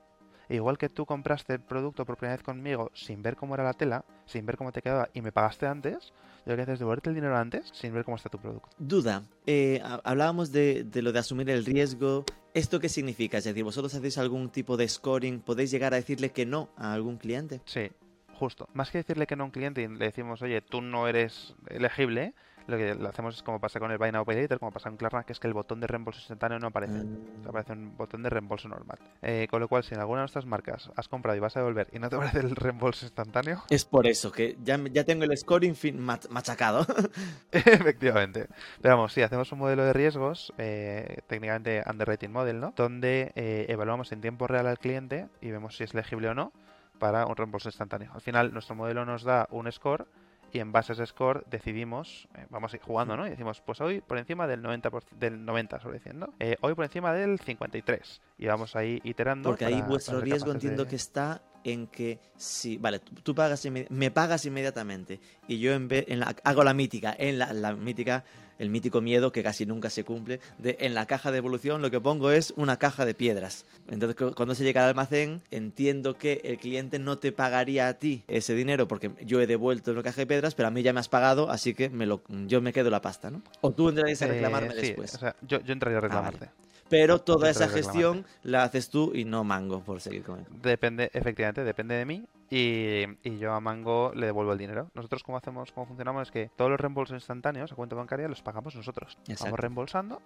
E Igual que tú compraste el producto por primera vez conmigo sin ver cómo era la tela, sin ver cómo te quedaba y me pagaste antes, yo lo que haces es devolverte el dinero antes sin ver cómo está tu producto. Duda, eh, ha- hablábamos de, de lo de asumir el riesgo. ¿Esto qué significa? Es decir, ¿vosotros hacéis algún tipo de scoring? ¿Podéis llegar a decirle que no a algún cliente? Sí, justo. Más que decirle que no a un cliente y le decimos, oye, tú no eres elegible, lo que lo hacemos es como pasa con el Buy Now Pay Later, como pasa con Klarna, que es que el botón de reembolso instantáneo no aparece. Mm. Aparece un botón de reembolso normal. Eh, con lo cual, si en alguna de nuestras marcas has comprado y vas a devolver y no te aparece el reembolso instantáneo, Es por eso, que ya, ya tengo el scoring fin mach- machacado. Efectivamente. Pero vamos, sí, hacemos un modelo de riesgos, eh, técnicamente underwriting model, ¿no? Donde eh, evaluamos en tiempo real al cliente y vemos si es elegible o no para un reembolso instantáneo. Al final, nuestro modelo nos da un score y en base a ese score decidimos, eh, vamos a ir jugando, ¿no? Y decimos, pues hoy por encima del 90%, del 90, sobre diciendo, eh, hoy por encima del 53. Y vamos ahí iterando. Porque ahí vuestro riesgo entiendo de- que está en que si, vale, tú, tú pagas me pagas inmediatamente y yo en vez, en la- hago la mítica, en la, la mítica, el mítico miedo que casi nunca se cumple, de en la caja de evolución lo que pongo es una caja de piedras. Entonces cu- cuando se llega al almacén entiendo que el cliente no te pagaría a ti ese dinero porque yo he devuelto en la caja de piedras, pero a mí ya me has pagado, así que me lo, yo me quedo la pasta, ¿no? O tú entrarías a Eh, reclamarme sí, después. o sea, yo, yo entraría a vale. reclamarte. pero toda esa gestión la haces tú y no mango por seguir con él. Depende, efectivamente, depende de mí y, y yo a Mango le devuelvo el dinero. Nosotros cómo hacemos, cómo funcionamos es que todos los reembolsos instantáneos a cuenta bancaria los pagamos nosotros. Exacto. Vamos reembolsando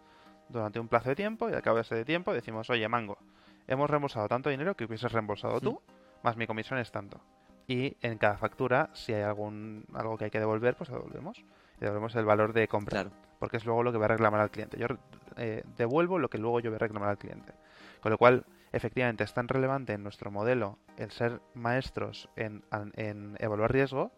durante un plazo de tiempo y al cabo de ese tiempo decimos, oye Mango, hemos reembolsado tanto dinero que hubieses reembolsado tú, más mi comisión es tanto. Y en cada factura, si hay algún algo que hay que devolver, pues lo devolvemos. Y devolvemos el valor de compra Claro. porque es luego lo que va a reclamar al cliente. Yo eh, devuelvo lo que luego yo voy a reclamar al cliente. Con lo cual, efectivamente, es tan relevante en nuestro modelo el ser maestros en, en evaluar riesgo,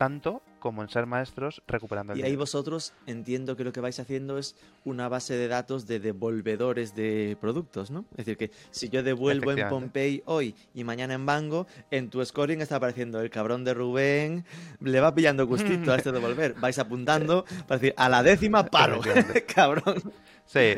tanto como en ser maestros recuperando el Y ahí dinero. vosotros entiendo que lo que vais haciendo es una base de datos de devolvedores de productos, ¿no? Es decir, que si yo devuelvo en. Pompey hoy y mañana en Bango, en tu scoring está apareciendo el cabrón de Rubén, le va pillando gustito a este devolver. Vais apuntando para decir, a la décima paro, cabrón. Sí.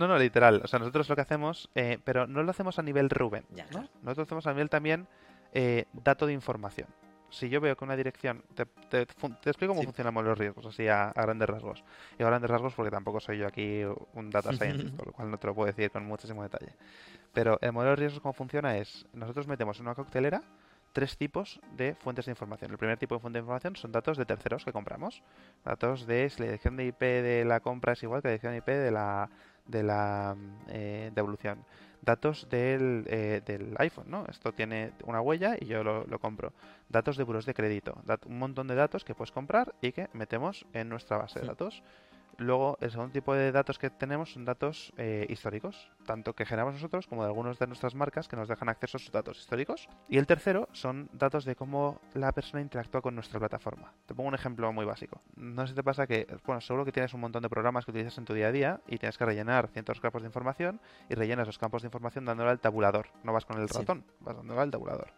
No, no, literal. O sea, nosotros lo que hacemos, eh, pero no lo hacemos a nivel Rubén. Ya, ¿no? claro. Nosotros hacemos a nivel también eh, dato de información. Si yo veo que una dirección, te, te te explico cómo Sí. funcionamos los riesgos, así a, a grandes rasgos. Y a grandes rasgos porque tampoco soy yo aquí un data scientist, por lo cual no te lo puedo decir con muchísimo detalle. Pero el modelo de riesgos, cómo funciona es, nosotros metemos en una coctelera tres tipos de fuentes de información. El primer tipo de fuente de información son datos de terceros que compramos. Datos de si la dirección de IP de la compra es igual que la dirección de IP de la, de la eh, devolución. Datos del, eh, del iPhone, ¿no? Esto tiene una huella y yo lo, lo compro. Datos de buros de crédito. dat- un montón de datos que puedes comprar y que metemos en nuestra base de datos. Luego, el segundo tipo de datos que tenemos son datos eh, históricos, tanto que generamos nosotros como de algunas de nuestras marcas que nos dejan acceso a sus datos históricos. Y el tercero son datos de cómo la persona interactúa con nuestra plataforma. Te pongo un ejemplo muy básico. No sé si te pasa que, bueno, seguro que tienes un montón de programas que utilizas en tu día a día y tienes que rellenar cientos campos de información y rellenas los campos de información dándole al tabulador. No vas con el Sí. ratón, vas dándole al tabulador.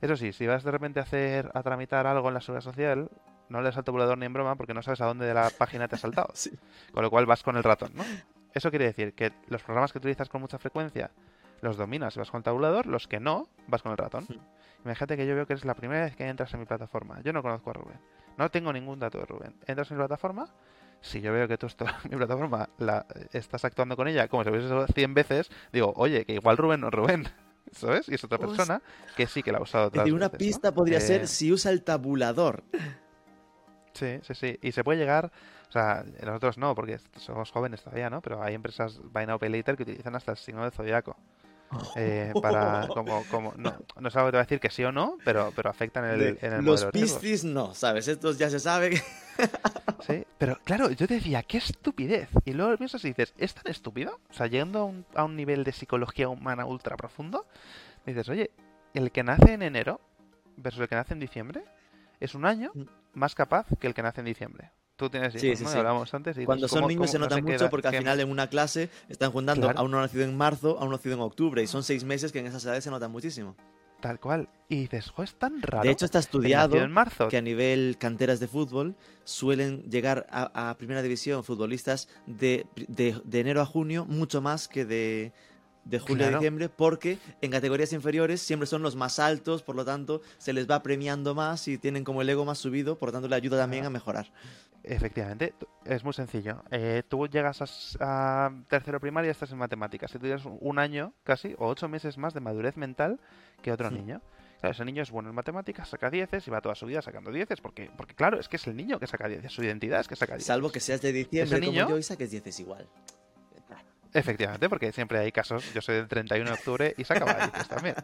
Eso sí, si vas de repente a hacer a tramitar algo en la seguridad social, no le das al tabulador ni en broma porque no sabes a dónde de la página te has saltado. Sí. Con lo cual vas con el ratón, ¿no? Eso quiere decir que los programas que utilizas con mucha frecuencia los dominas y vas con el tabulador, los que no, vas con el ratón. Hmm. Imagínate que yo veo que es la primera vez que entras en mi plataforma. Yo no conozco a Rubén. No tengo ningún dato de Rubén. Entras en mi plataforma. Si yo veo que tú esto, mi plataforma la, estás actuando con ella como si hubiese hecho 100 veces, digo, oye, que igual Rubén no es Rubén. ¿Sabes? Y es otra persona que sí que la ha usado Es otras decir, una veces, ¿no? pista podría Eh, ser si usa el tabulador. Sí, sí, sí. Y se puede llegar, o sea, nosotros no, porque somos jóvenes todavía, ¿no? Pero hay empresas Buy Now Pay Later que utilizan hasta el signo del zodiaco. eh, para, como, como, no, no es algo que te va a decir que sí o no, pero, pero afectan el, De- en el Los de piscis no, ¿sabes? Estos ya se sabe. Sí, pero claro, yo te decía, qué estupidez. Y luego piensas y dices, ¿es tan estúpido? O sea, llegando a un, a un nivel de psicología humana ultra profundo, dices, oye, el que nace en enero versus el que nace en diciembre es un año Mm. Más capaz que el que nace en diciembre. Tú tienes hijos, Sí, sí, ¿no? Y sí. Hablábamos antes. Y Cuando dices, son ¿cómo- niños se no nota mucho porque al final en una clase están juntando Claro. a uno nacido en marzo, a uno nacido en octubre y son seis meses que en esas edades se nota muchísimo. Tal cual. Y dices, jo, es tan raro. De hecho está estudiado en marzo. que a nivel canteras de fútbol suelen llegar a, a primera división futbolistas de, de- de enero a junio mucho más que de, de julio a diciembre porque en categorías inferiores siempre son los más altos, por lo tanto se les va premiando más y tienen como el ego más subido, por lo tanto le ayuda también a mejorar. Efectivamente, es muy sencillo. Eh, tú llegas a, a tercero primaria y estás en matemáticas. Y tú tienes un- año casi, o ocho meses más de madurez mental que otro Sí. niño. Claro, ese niño es bueno en matemáticas, saca 10 y va toda su vida sacando 10 porque, porque claro, es que es el niño que saca 10, su identidad es que saca 10. Salvo que seas de diciembre Ese niño- como yo y saques 10 igual. Efectivamente, porque siempre hay casos, yo soy del 31 de octubre y sacaba 10 también.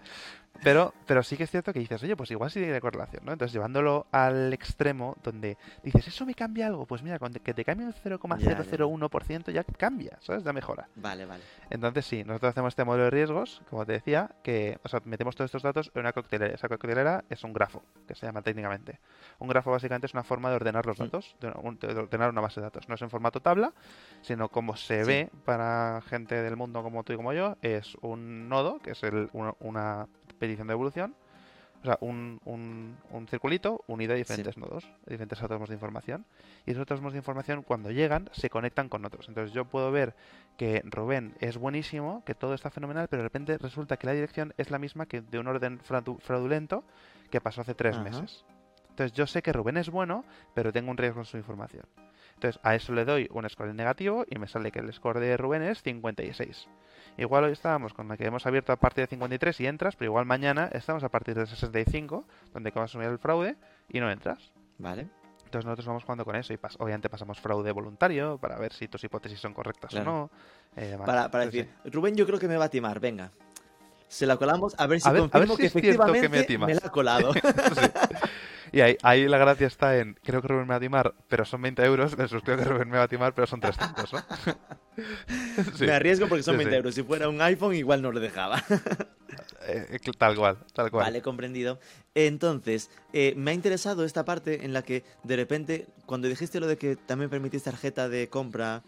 Pero, pero sí que es cierto que dices, oye, pues igual sí tiene correlación, ¿no? Entonces llevándolo al extremo donde dices, ¿eso me cambia algo? Pues mira, con que te cambie un 0,001% ya cambia, ¿sabes? Ya mejora. Vale, vale. Entonces sí, nosotros hacemos este modelo de riesgos, como te decía, que o sea, metemos todos estos datos en una coctelera. Esa coctelera es un grafo, que se llama técnicamente. Un grafo básicamente es una forma de ordenar los Mm. datos, de, un- de ordenar una base de datos. No es en formato tabla, sino como se Sí. ve para gente del mundo como tú y como yo, es un nodo, que es el, una, una petición de evolución, o sea, un, un, un circulito unido a diferentes nodos, diferentes átomos de información. Y esos átomos de información, cuando llegan, se conectan con otros. Entonces yo puedo ver que Rubén es buenísimo, que todo está fenomenal, pero de repente resulta que la dirección es la misma que de un orden fraudu- fraudulento que pasó hace tres Ajá. meses. Entonces yo sé que Rubén es bueno, pero tengo un riesgo en su información. Entonces a eso le doy un score negativo y me sale que el score de Rubén es 56. Igual hoy estábamos con la que hemos abierto a partir de 53 y entras, pero igual mañana estamos a partir de 65, donde vas a asumir el fraude y no entras. Vale. Entonces nosotros vamos jugando con eso y pas- obviamente pasamos fraude voluntario para ver si tus hipótesis son correctas Claro. o no. eh. Para, para Entonces, decir, Rubén yo creo que me va a timar, venga. Se la colamos a ver si A ver- a ver confirmo si que cierto que me efectivamente me la ha colado. Sí. Y ahí, ahí la gracia está en, creo que Rubén me va a timar, pero son 20 euros, versus creo que Rubén me va a timar, pero son 300, ¿no? Sí. Me arriesgo porque son Sí, 20 sí. euros. Si fuera un iPhone igual no lo dejaba. Eh, eh, tal cual, tal cual. Vale, comprendido. Entonces, eh, me ha interesado esta parte en la que de repente, cuando dijiste lo de que también permitís tarjeta de compra,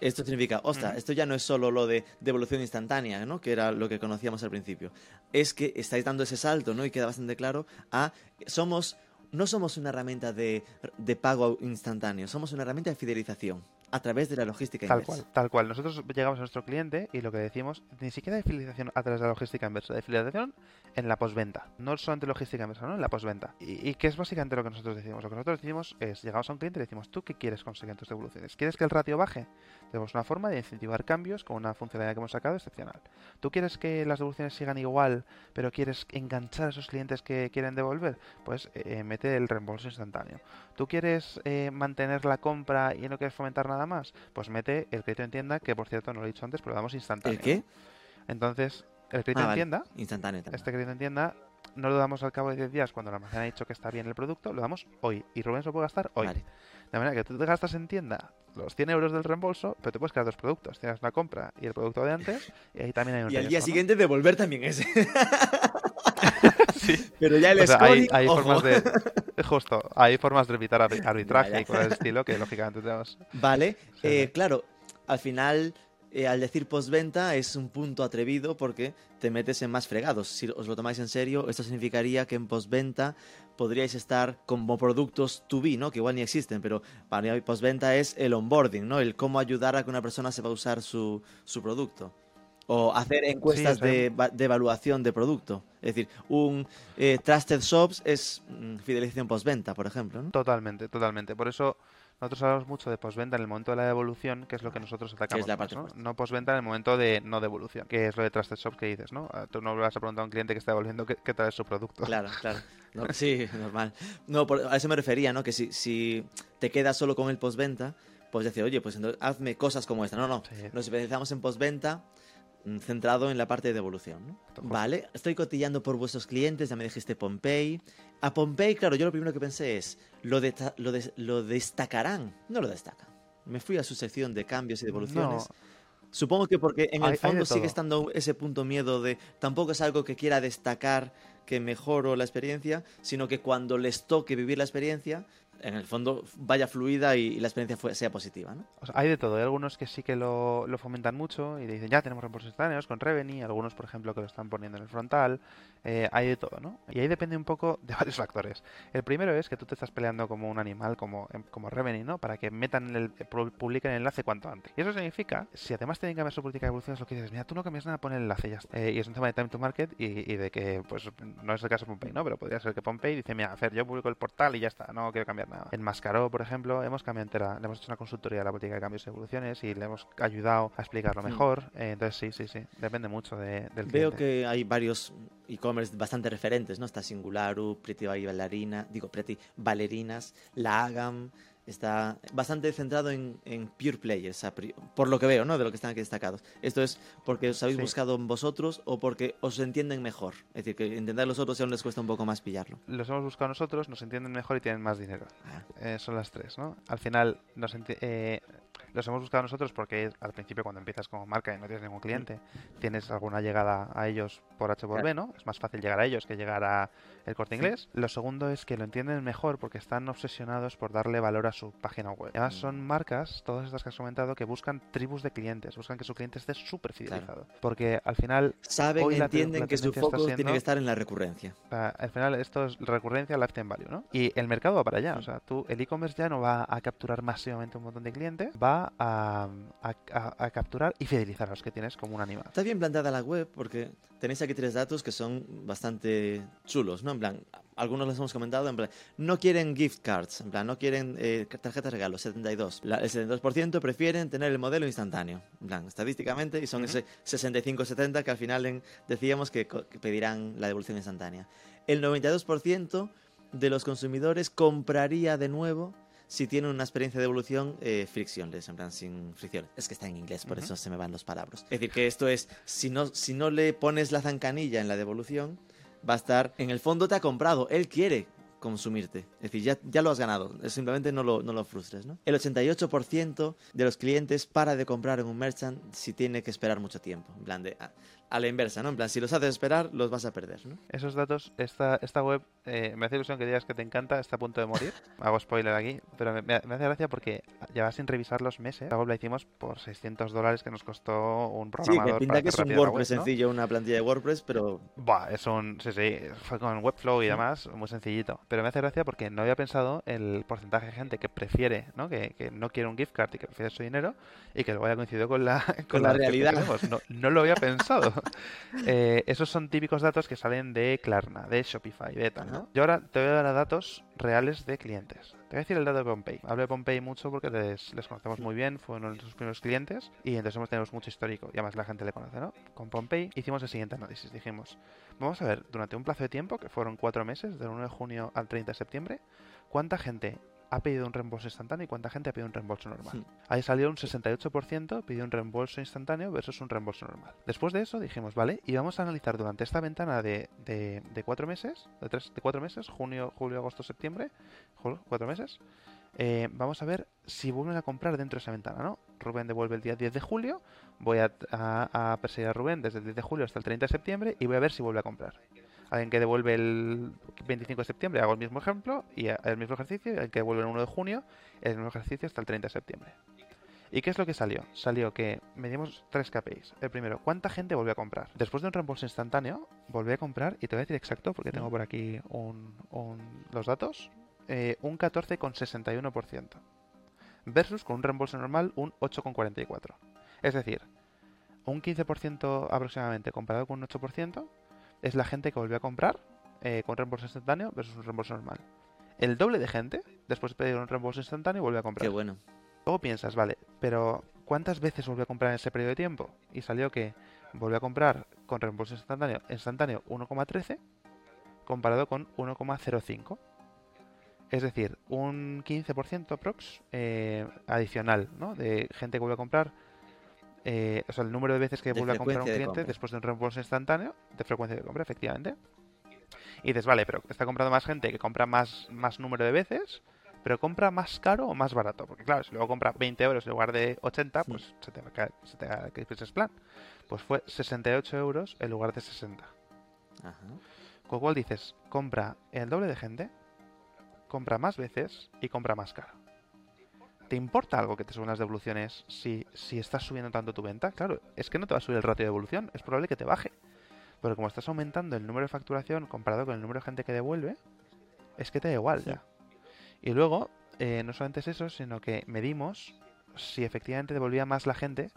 esto significa, ostras, Ujú. esto ya no es solo lo de devolución instantánea, ¿no? Que era lo que conocíamos al principio. Es que estáis dando ese salto, ¿no? Y queda bastante claro a somos no somos una herramienta de, de pago instantáneo, somos una herramienta de fidelización a través de la logística Tal inversa. cual, tal cual. Nosotros llegamos a nuestro cliente y lo que decimos, ni siquiera de fidelización a través de la logística inversa, de fidelización en la postventa. No solamente logística inversa, ¿no? En la postventa. Y, y que es básicamente lo que nosotros decimos. Lo que nosotros decimos es, llegamos a un cliente y le decimos, ¿tú qué quieres conseguir en tus devoluciones? ¿Quieres que el ratio baje? Tenemos una forma de incentivar cambios con una funcionalidad que hemos sacado excepcional. ¿Tú quieres que las devoluciones sigan igual, pero quieres enganchar a esos clientes que quieren devolver? Pues eh, mete el reembolso instantáneo. ¿Tú quieres eh, mantener la compra y no quieres fomentar nada más? Pues mete el crédito en tienda, que por cierto no lo he dicho antes, pero lo damos instantáneo. ¿El qué? Entonces, el crédito Ah, en vale. tienda, Instantáneo también. este crédito en tienda, no lo damos al cabo de 10 días cuando el almacén ha dicho que está bien el producto, lo damos hoy. Y Rubén se lo puede gastar hoy. Vale. De manera que tú te gastas en tienda los 100 euros del reembolso, pero te puedes quedar dos productos. Tienes una compra y el producto de antes, y ahí también hay un Y al día siguiente devolver también ese. Sí. Pero ya el O sea, hay, formas de. Justo, hay formas de evitar arbi- arbitraje y cosas del estilo que lógicamente tenemos. Vale, eh, claro, al final, eh, al decir postventa es un punto atrevido porque te metes en más fregados. Si os lo tomáis en serio, esto significaría que en postventa podríais estar como productos to be, ¿no? Que igual ni existen, pero para mí postventa es el onboarding, ¿no? El cómo ayudar a que una persona sepa usar su, su producto. O hacer encuestas de, de evaluación de producto. Es decir, un eh, Trusted Shops es mm, fidelización postventa, por ejemplo, ¿no? Totalmente, totalmente. Por eso nosotros hablamos mucho de postventa en el momento de la devolución, que es lo que nosotros atacamos. la más, parte ¿no? fuerte. no postventa en el momento de no devolución, que es lo de Trusted Shop que dices, ¿no? Ah, Tú no le vas a preguntar a un cliente que está devolviendo qué, qué tal es su producto. Claro, claro. No, sí, normal. No, por- a eso me refería, ¿no? Que si, si te quedas solo con el postventa, pues decir, oye, pues entonces hazme cosas como esta. No, no. Sí. Nos especializamos en postventa centrado en la parte de devolución, ¿no? Vale, estoy cotillando por vuestros clientes, ya me dijiste Pompey. A Pompey, claro, yo lo primero que pensé es, lo, deta- lo, des- lo destacarán. No lo destacan. Me fui a su sección de cambios y devoluciones. No, Supongo que porque en el hay fondo de sigue estando ese punto miedo de tampoco es algo que quiera destacar que mejoro la experiencia, sino que cuando les toque vivir la experiencia, en el fondo vaya fluida y, la experiencia sea positiva, ¿no? Hay de todo. Hay algunos que sí que lo, lo fomentan mucho y dicen, ya tenemos reembolsos instantáneos con Revenue. Algunos, por ejemplo, que lo están poniendo en el frontal. Eh, hay de todo, ¿no? Y ahí depende un poco de varios factores. El primero es que tú te estás peleando como un animal, como, em- como Revenue, ¿no? Para que metan el, pu- publiquen el enlace cuanto antes. Y eso significa, si además tienen que cambiar su política de evolución, es lo que dices, mira, tú no cambias nada, pon el enlace y ya está. Eh, y es un tema de time to market y, y de que, pues, no es el caso de Pompey, ¿no? Pero podría ser que Pompey dice, mira, Fer, yo publico el portal y ya está, no quiero cambiar nada. En Mascaró, por ejemplo, hemos cambiado entera, le hemos hecho una consultoría de la política de cambios y evoluciones y le hemos ayudado a explicarlo Mm. mejor. Eh, entonces, sí, sí, sí, depende mucho de- del Veo cliente. que hay varios e-commerce e-commerce bastante referentes, ¿no? Está Singularu, Pretty Ballerina, digo, Pretty Ballerinas, La Agam, está bastante centrado en, en pure players, por lo que veo, ¿no? De lo que están aquí destacados. Esto es porque os habéis buscado vosotros o porque os entienden mejor. Es decir, que entender los otros aún les cuesta un poco más pillarlo. Los hemos buscado nosotros, nos entienden mejor y tienen más dinero. Ah. Eh, son las tres, ¿no? Al final, nos eh, los hemos buscado nosotros porque al principio cuando empiezas como marca y no tienes ningún cliente, tienes alguna llegada a ellos por H por B, ¿no? Es más fácil llegar a ellos que llegar a el corte inglés. Lo segundo es que lo entienden mejor porque están obsesionados por darle valor a su página web. Además son marcas, todas estas que has comentado, que buscan tribus de clientes, buscan que su cliente esté súper fidelizado. Porque al final... Saben, entienden que su foco tiene que estar en la recurrencia. Al final esto es recurrencia, lifetime value, ¿no? Y el mercado va para allá. O sea, tú, el e-commerce ya no va a capturar masivamente un montón de clientes, va a, capturar y fidelizar a los que tienes como un animal. Está bien planteada la web porque tenéis aquí tres datos que son bastante chulos, ¿no? En plan, algunos les hemos comentado, en plan, no quieren gift cards, en plan, no quieren eh, tarjetas de regalo, 72. el 72% prefieren tener el modelo instantáneo, en plan, estadísticamente, y son ese 65-70 que al final decíamos que, que pedirán la devolución instantánea. El 92% de los consumidores compraría de nuevo si tiene una experiencia de evolución eh, frictionless, en plan sin fricción. Es que está en inglés, por eso se me van los palabras. Es decir, que esto es, si no, si no le pones la zancanilla en la devolución, va a estar, en el fondo te ha comprado, él quiere consumirte. Es decir, ya, ya lo has ganado, simplemente no lo, no lo frustres. ¿no? El 88% de los clientes para de comprar en un merchant si tiene que esperar mucho tiempo. En plan de, a la inversa, ¿no? En plan, si los haces esperar, los vas a perder, ¿no? Esos datos, esta, esta web, eh, me hace ilusión que digas que te encanta, está a punto de morir. Hago spoiler aquí, pero me, hace gracia porque llevas sin revisar los meses. La web la hicimos por 600 dólares que nos costó un programador. Sí, que pinta que es un WordPress sencillo, una plantilla de WordPress, pero... Buah, es un... Sí, sí, fue con Webflow y demás, muy sencillito. Pero me hace gracia porque no había pensado el porcentaje de gente que prefiere, ¿no? Que, que no quiere un gift card y que prefiere su dinero y que luego haya coincidido con la, con, la, realidad. No, no lo había pensado. Eh, esos son típicos datos que salen de Klarna, de Shopify, de tal, ¿no? Yo ahora te voy a dar datos reales de clientes. Te voy a decir el dato de Pompey. Hablo de Pompey mucho porque les, conocemos muy bien, fue uno de nuestros primeros clientes y entonces hemos tenido mucho histórico y además la gente le conoce, ¿no? Con Pompey hicimos el siguiente análisis. Dijimos, vamos a ver, durante un plazo de tiempo, que fueron cuatro meses, del 1 de junio al 30 de septiembre, cuánta gente ha pedido un reembolso instantáneo y cuánta gente ha pedido un reembolso normal. Ahí salió un 68% pidió un reembolso instantáneo versus un reembolso normal. Después de eso dijimos, vale, y vamos a analizar durante esta ventana de, de, cuatro meses, de, tres, de cuatro meses, junio, julio, agosto, septiembre, cuatro meses, eh, vamos a ver si vuelven a comprar dentro de esa ventana, ¿no? Rubén devuelve el día 10 de julio, voy a, a perseguir a Rubén desde el 10 de julio hasta el 30 de septiembre y voy a ver si vuelve a comprar alguien que devuelve el 25 de septiembre, hago el mismo ejemplo y el mismo ejercicio, y alguien que devuelve el 1 de junio, el mismo ejercicio hasta el 30 de septiembre. ¿Y qué es lo que salió? Salió que medimos tres KPIs. El primero, ¿cuánta gente volvió a comprar? Después de un reembolso instantáneo, volví a comprar, y te voy a decir exacto porque tengo por aquí un, los datos, eh, un 14,61%. Versus con un reembolso normal un 8,44%. Es decir, un 15% aproximadamente comparado con un 8%, es la gente que volvió a comprar eh, con reembolso instantáneo versus un reembolso normal. El doble de gente, después de pedir un reembolso instantáneo, vuelve a comprar. Qué bueno. Luego piensas, vale, pero ¿cuántas veces volvió a comprar en ese periodo de tiempo? Y salió que volvió a comprar con reembolso instantáneo, instantáneo 1,13 comparado con 1,05. Es decir, un 15% prox eh, adicional, ¿no? De gente que vuelve a comprar eh, o sea, el número de veces que vuelve a comprar un cliente después de un reembolso instantáneo de frecuencia de compra, efectivamente. Y dices, vale, pero está comprando más gente que compra más, más número de veces, pero compra más caro o más barato. Porque claro, si luego compra 20 euros en lugar de 80, pues se te va a caer, se te va a caer plan. Pues fue 68 euros en lugar de 60. Ajá. Con lo cual dices, compra el doble de gente, compra más veces y compra más caro. ¿Te importa algo que te suban las devoluciones si, si estás subiendo tanto tu venta? Claro, es que no te va a subir el ratio de devolución, es probable que te baje. Pero como estás aumentando el número de facturación comparado con el número de gente que devuelve, es que te da igual ya. Y luego, eh, no solamente es eso, sino que medimos si efectivamente devolvía más la gente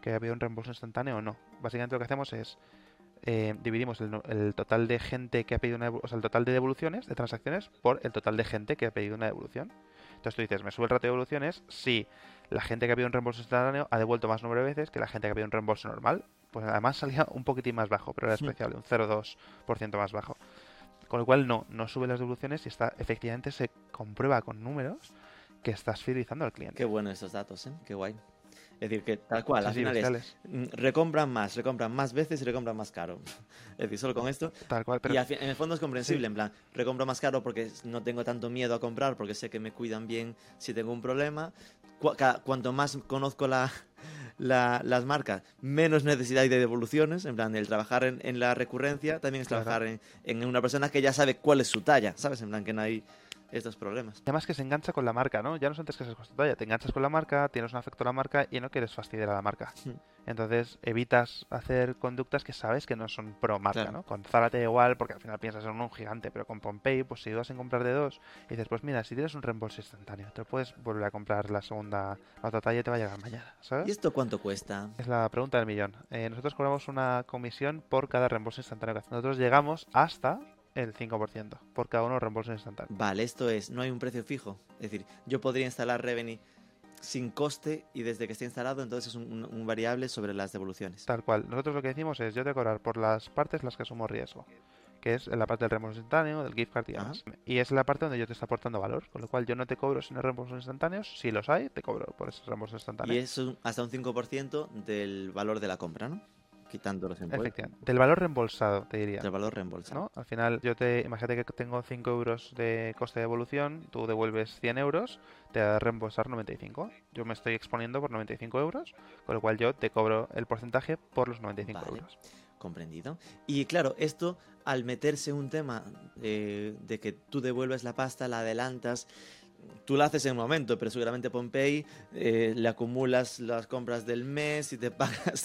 que había un reembolso instantáneo o no. Básicamente lo que hacemos es eh, dividimos el, el, total de gente que ha pedido una o sea, el total de devoluciones, de transacciones, por el total de gente que ha pedido una devolución. Entonces tú dices, me sube el ratio de devoluciones si la gente que ha pedido un reembolso instantáneo ha devuelto más número de veces que la gente que ha pedido un reembolso normal. Pues además salía un poquitín más bajo, pero era despreciable, un 0,2% más bajo. Con lo cual no, no sube las devoluciones y está, efectivamente se comprueba con números que estás fidelizando al cliente. Qué bueno estos datos, ¿eh? Qué guay. Es decir, que tal cual, Sí, al final es, mm, recompran más, recompran más veces y recompran más caro. Es decir, solo con esto. Tal cual, pero y en el fondo es comprensible, Sí. en plan, recompro más caro porque no tengo tanto miedo a comprar, porque sé que me cuidan bien si tengo un problema. Cu- cuanto más conozco la, la- las marcas, menos necesidad de devoluciones. En plan, el trabajar en, en la recurrencia también es Claro. trabajar en, en una persona que ya sabe cuál es su talla, ¿sabes? En plan, que no hay estos problemas. Además que se engancha con la marca, ¿no? Ya no sientes que seas coste talla, te enganchas con la marca, tienes un afecto a la marca y no quieres fastidiar a la marca. Hmm. Entonces evitas hacer conductas que sabes que no son pro marca, Claro. ¿no? Con Zara te da igual porque al final piensas en un gigante, pero con Pompey, pues si vas a comprar de dos y dices, pues mira, si tienes un reembolso instantáneo, te puedes volver a comprar la segunda, la otra talla y te va a llegar mañana, ¿sabes? ¿Y esto cuánto cuesta? Es la pregunta del millón. Eh, nosotros cobramos una comisión por cada reembolso instantáneo que hacemos. Nosotros llegamos hasta el 5% por cada uno de los reembolsos instantáneos. Vale, esto es, no hay un precio fijo. Es decir, yo podría instalar Revenue sin coste y desde que esté instalado, entonces es un, un- un variable sobre las devoluciones. Tal cual. Nosotros lo que decimos es, yo te cobrar por las partes las que asumo riesgo. Que es en la parte del reembolso instantáneo, del gift card y demás. Y es la parte donde yo te estoy aportando valor. Con lo cual yo no te cobro sin reembolsos instantáneos. Si los hay, te cobro por esos reembolsos Y instantáneos. es un- hasta un 5% del valor de la compra, ¿no? Quitando los impuestos. Del valor reembolsado, te diría. Del valor reembolsado. ¿no? Al final, yo te imagínate que tengo 5 euros de coste de devolución, tú devuelves 100 euros, te va a reembolsar 95. Yo me estoy exponiendo por 95 euros, con lo cual yo te cobro el porcentaje por los 95 Vale. euros. Comprendido. Y claro, esto al meterse un tema eh, de que tú devuelves la pasta, la adelantas, tú la haces en un momento, pero seguramente Pompey eh, le acumulas las compras del mes y te pagas.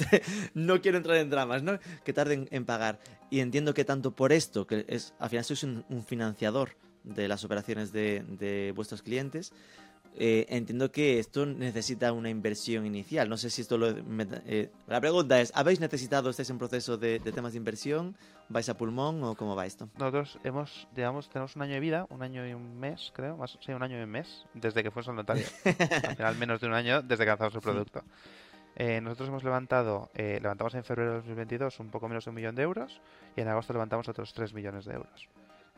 no quiero entrar en dramas, ¿no? Que tarden en pagar. Y entiendo que tanto por esto, que es al final sois un, un financiador de las operaciones de, de vuestros clientes, eh, entiendo que esto necesita una inversión inicial. No sé si esto lo... eh, la pregunta es, ¿habéis necesitado, estáis en proceso de, de temas de inversión? ¿Vais a pulmón o cómo va esto? Nosotros hemos, digamos, tenemos un año de vida, un año y un mes, creo, más, sí, un año y un mes, desde que fuimos al notario. Al final, menos de un año desde que lanzamos el producto. Eh, nosotros hemos levantado, eh, levantamos en febrero de 2022 un poco menos de un millón de euros y en agosto levantamos otros 3 millones de euros.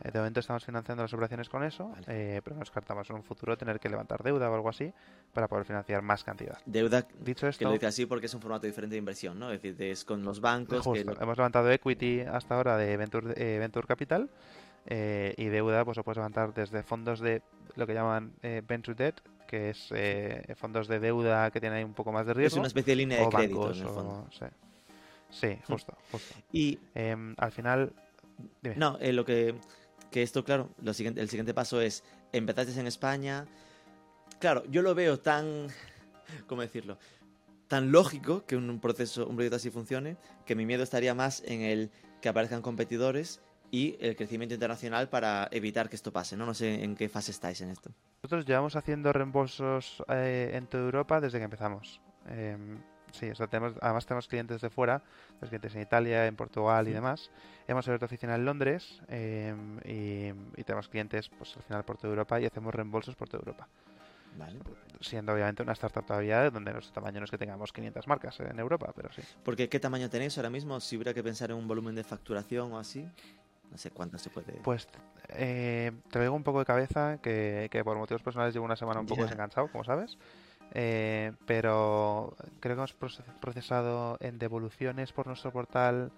Eh, de momento estamos financiando las operaciones con eso, Vale. eh, pero no descartamos en un futuro tener que levantar deuda o algo así para poder financiar más cantidad. Deuda, Dicho que lo esto, dice así porque es un formato diferente de inversión, ¿no? Es decir, es con los bancos que... Hemos levantado equity hasta ahora de Venture, eh, Venture Capital eh, y deuda pues lo puedes levantar desde fondos de lo que llaman Venture Debt, que es eh, fondos de deuda que tienen un poco más de Es riesgo. una especie de línea de crédito bancos, en el o- fondo. sí. Sí, justo, justo. Y Em, al final, dime. No, lo que, que esto, claro, lo siguiente, el siguiente paso es, empezaste en España. Claro, yo lo veo tan, ¿cómo decirlo? Tan lógico que un proceso, un proyecto así funcione, que mi miedo estaría más en el que aparezcan competidores y el crecimiento internacional para evitar que esto pase, ¿no? No sé en qué fase estáis en esto. Nosotros llevamos haciendo reembolsos eh, en toda Europa desde que empezamos. Em, sí, o sea, tenemos, además tenemos clientes de fuera, los clientes en Italia, en Portugal y demás. Hemos abierto oficina en Londres em, y, y tenemos clientes pues al final por toda Europa y hacemos reembolsos por toda Europa. Vale. Siendo obviamente una startup todavía donde nuestro tamaño no es que tengamos 500 marcas en Europa, pero sí. Porque, ¿qué tamaño tenéis ahora mismo? Si hubiera que pensar en un volumen de facturación o así, no sé cuánto se puede... Pues eh, te lo digo un poco de cabeza, que, que por motivos personales llevo una semana un poco desenganchado, como sabes. Eh, pero creo que hemos proce- procesado en devoluciones por nuestro portal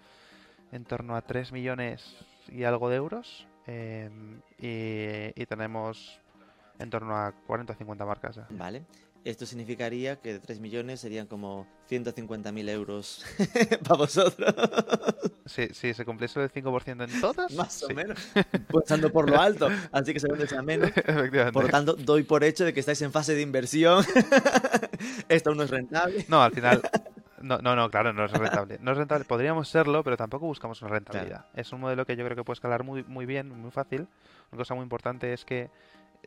en torno a 3 millones y algo de euros. eh, y, y tenemos en torno a 40 o 50 marcas ya. Vale. Esto significaría que de 3 millones serían como 150.000 euros para vosotros. Si, si se cumpliese el 5% en todas, Más o sí. menos. Pensando por lo alto. Así que según sea menos. Efectivamente. Por lo tanto, doy por hecho de que estáis en fase de inversión. Esto aún no es rentable. No, al final. No, no, no, claro, no es rentable. No es rentable. Podríamos serlo, pero tampoco buscamos una rentabilidad. Es un modelo que yo creo que puede escalar muy, muy bien, muy fácil. Una cosa muy importante es que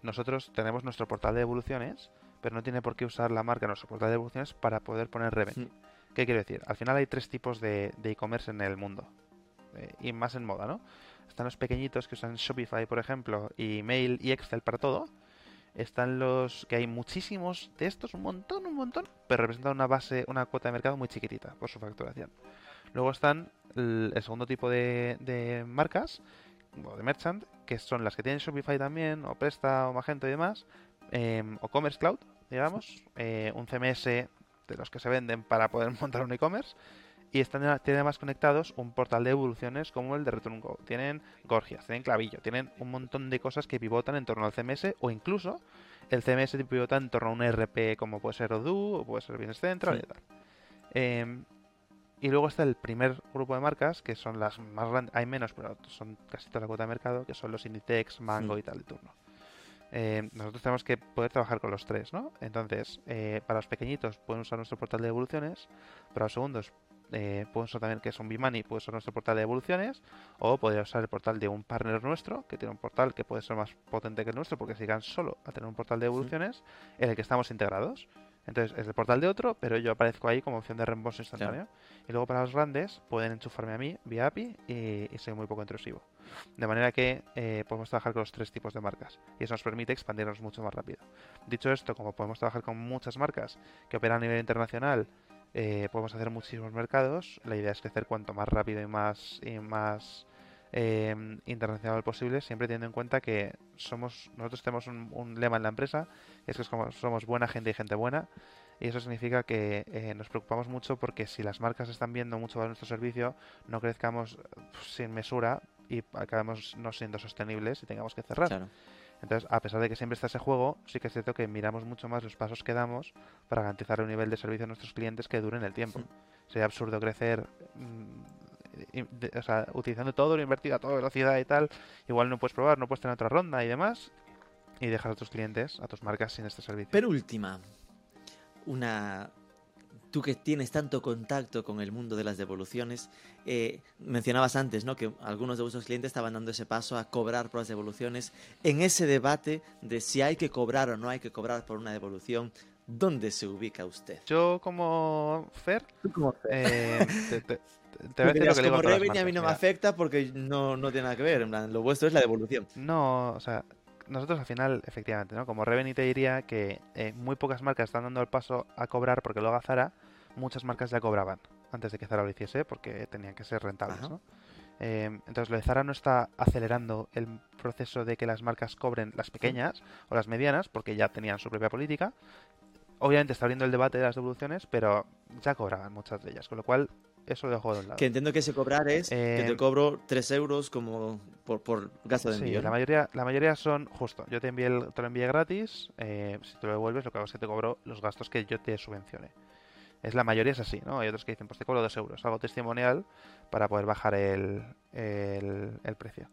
nosotros tenemos nuestro portal de devoluciones, pero no tiene por qué usar la marca en nuestro portal de devoluciones para poder poner revenue. ¿Qué quiero decir? Al final hay tres tipos de e-commerce en el mundo. eh, y más en moda, ¿no? Están los pequeñitos que usan Shopify, por ejemplo, y Mail y Excel para todo. están los que hay muchísimos de estos, un montón, un montón, pero representan una base, una cuota de mercado muy chiquitita por su facturación. Luego están el, el segundo tipo de, de marcas, o de merchant, que son las que tienen Shopify también, o Presta, o Magento y demás, em, o Commerce Cloud, digamos, eh, un CMS de los que se venden para poder montar un e-commerce, y están tienen además conectados un portal de evoluciones como el de Return Go. Tienen Gorgias, tienen Clavillo, tienen un montón de cosas que pivotan en torno al CMS o incluso el CMS pivota en torno a un ERP como puede ser Odoo o puede ser Business Central Sí. y tal. Em, y luego está el primer grupo de marcas, que son las más grandes, hay menos, pero son casi toda la cuota de mercado, que son los Inditex, Mango y tal de turno. Eh, nosotros tenemos que poder trabajar con los tres, ¿no? Entonces, eh, para los pequeñitos pueden usar nuestro portal de evoluciones, para los segundos eh, pueden usar también que es un Bimani, puede usar nuestro portal de evoluciones, o podría usar el portal de un partner nuestro, que tiene un portal que puede ser más potente que el nuestro, porque se llegan solo a tener un portal de evoluciones en el que estamos integrados. Entonces es el portal de otro, pero yo aparezco ahí como opción de reembolso instantáneo. Y luego para los grandes pueden enchufarme a mí vía API y, y soy muy poco intrusivo. De manera que eh, podemos trabajar con los tres tipos de marcas y eso nos permite expandirnos mucho más rápido. Dicho esto, como podemos trabajar con muchas marcas que operan a nivel internacional, eh, podemos hacer muchísimos mercados. La idea es crecer cuanto más rápido y más, y más eh, internacional posible, siempre teniendo en cuenta que somos nosotros tenemos un, un lema en la empresa, es que somos buena gente y gente buena. Y eso significa que eh, nos preocupamos mucho porque si las marcas están viendo mucho de nuestro servicio, no crezcamos eh, sin mesura y acabemos no siendo sostenibles y tengamos que cerrar. Claro. Entonces, a pesar de que siempre está ese juego, sí que es cierto que miramos mucho más los pasos que damos para garantizar un nivel de servicio a nuestros clientes que dure en el tiempo. Mm. Sería absurdo crecer mm, o sea, utilizando todo lo invertido a toda velocidad y tal. Igual no puedes probar, no puedes tener otra ronda y demás. Y dejas a tus clientes, a tus marcas sin este servicio. Pero última, una... Tú que tienes tanto contacto con el mundo de las devoluciones, eh, mencionabas antes ¿no? que algunos de vuestros clientes estaban dando ese paso a cobrar por las devoluciones. En ese debate de si hay que cobrar o no hay que cobrar por una devolución, ¿dónde se ubica usted? Yo como Fer, eh, te, te- te- voy a lo que le digo como Revenue a mí no me afecta porque no, no tiene nada que ver. En plan, lo vuestro es la devolución. No, o sea, nosotros al final, efectivamente, ¿no? Como Revenue te diría que eh, muy pocas marcas están dando el paso a cobrar porque lo haga Zara, muchas marcas ya cobraban antes de que Zara lo hiciese porque tenían que ser rentables, Ajá. ¿no? Eh, entonces lo de Zara no está acelerando el proceso de que las marcas cobren las pequeñas o las medianas porque ya tenían su propia política. Obviamente está abriendo el debate de las devoluciones, pero ya cobraban muchas de ellas, con lo cual eso lo dejo de un lado. Que entiendo que ese cobrar es que Eh, te cobro 3 euros como por, por gasto de Sí, envío. la ¿no? mayoría, la mayoría son justo. Yo te envié el- te lo envié gratis. eh, si te lo devuelves, lo que hago es que te cobro los gastos que yo te subvencione. Es la mayoría es así, ¿no? Hay otros que dicen, pues te cobro dos euros, algo testimonial para poder bajar el, el, el precio.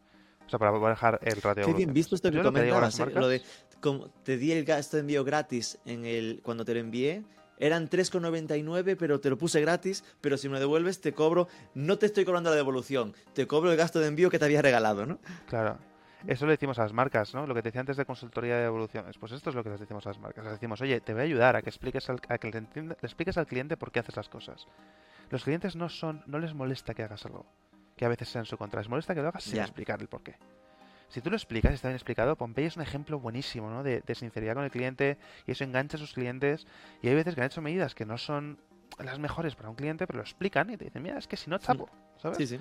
O sea, para bajar el ratio. Qué bien visto esto que comentabas, ¿eh? lo de como te di el gasto de envío gratis en el cuando te lo envié. Eran 3,99, pero te lo puse gratis. Pero si me lo devuelves, te cobro. No te estoy cobrando la devolución, te cobro el gasto de envío que te había regalado, ¿no? Claro. Eso le decimos a las marcas, ¿no? Lo que te decía antes de consultoría de evoluciones. Pues esto es lo que les decimos a las marcas. Les decimos, oye, te voy a ayudar a que expliques al, a que le, entienda- le expliques al cliente por qué haces las cosas. Los clientes no son, no les molesta que hagas algo, que a veces sea en su contra. Les molesta que lo hagas sin explicar el por qué. Si tú lo explicas y está bien explicado, Pompey es un ejemplo buenísimo, ¿no? De, de sinceridad con el cliente y eso engancha a sus clientes. Y hay veces que han hecho medidas que no son las mejores para un cliente, pero lo explican y te dicen, mira, es que si no chapo, ¿sabes? Sí, sí.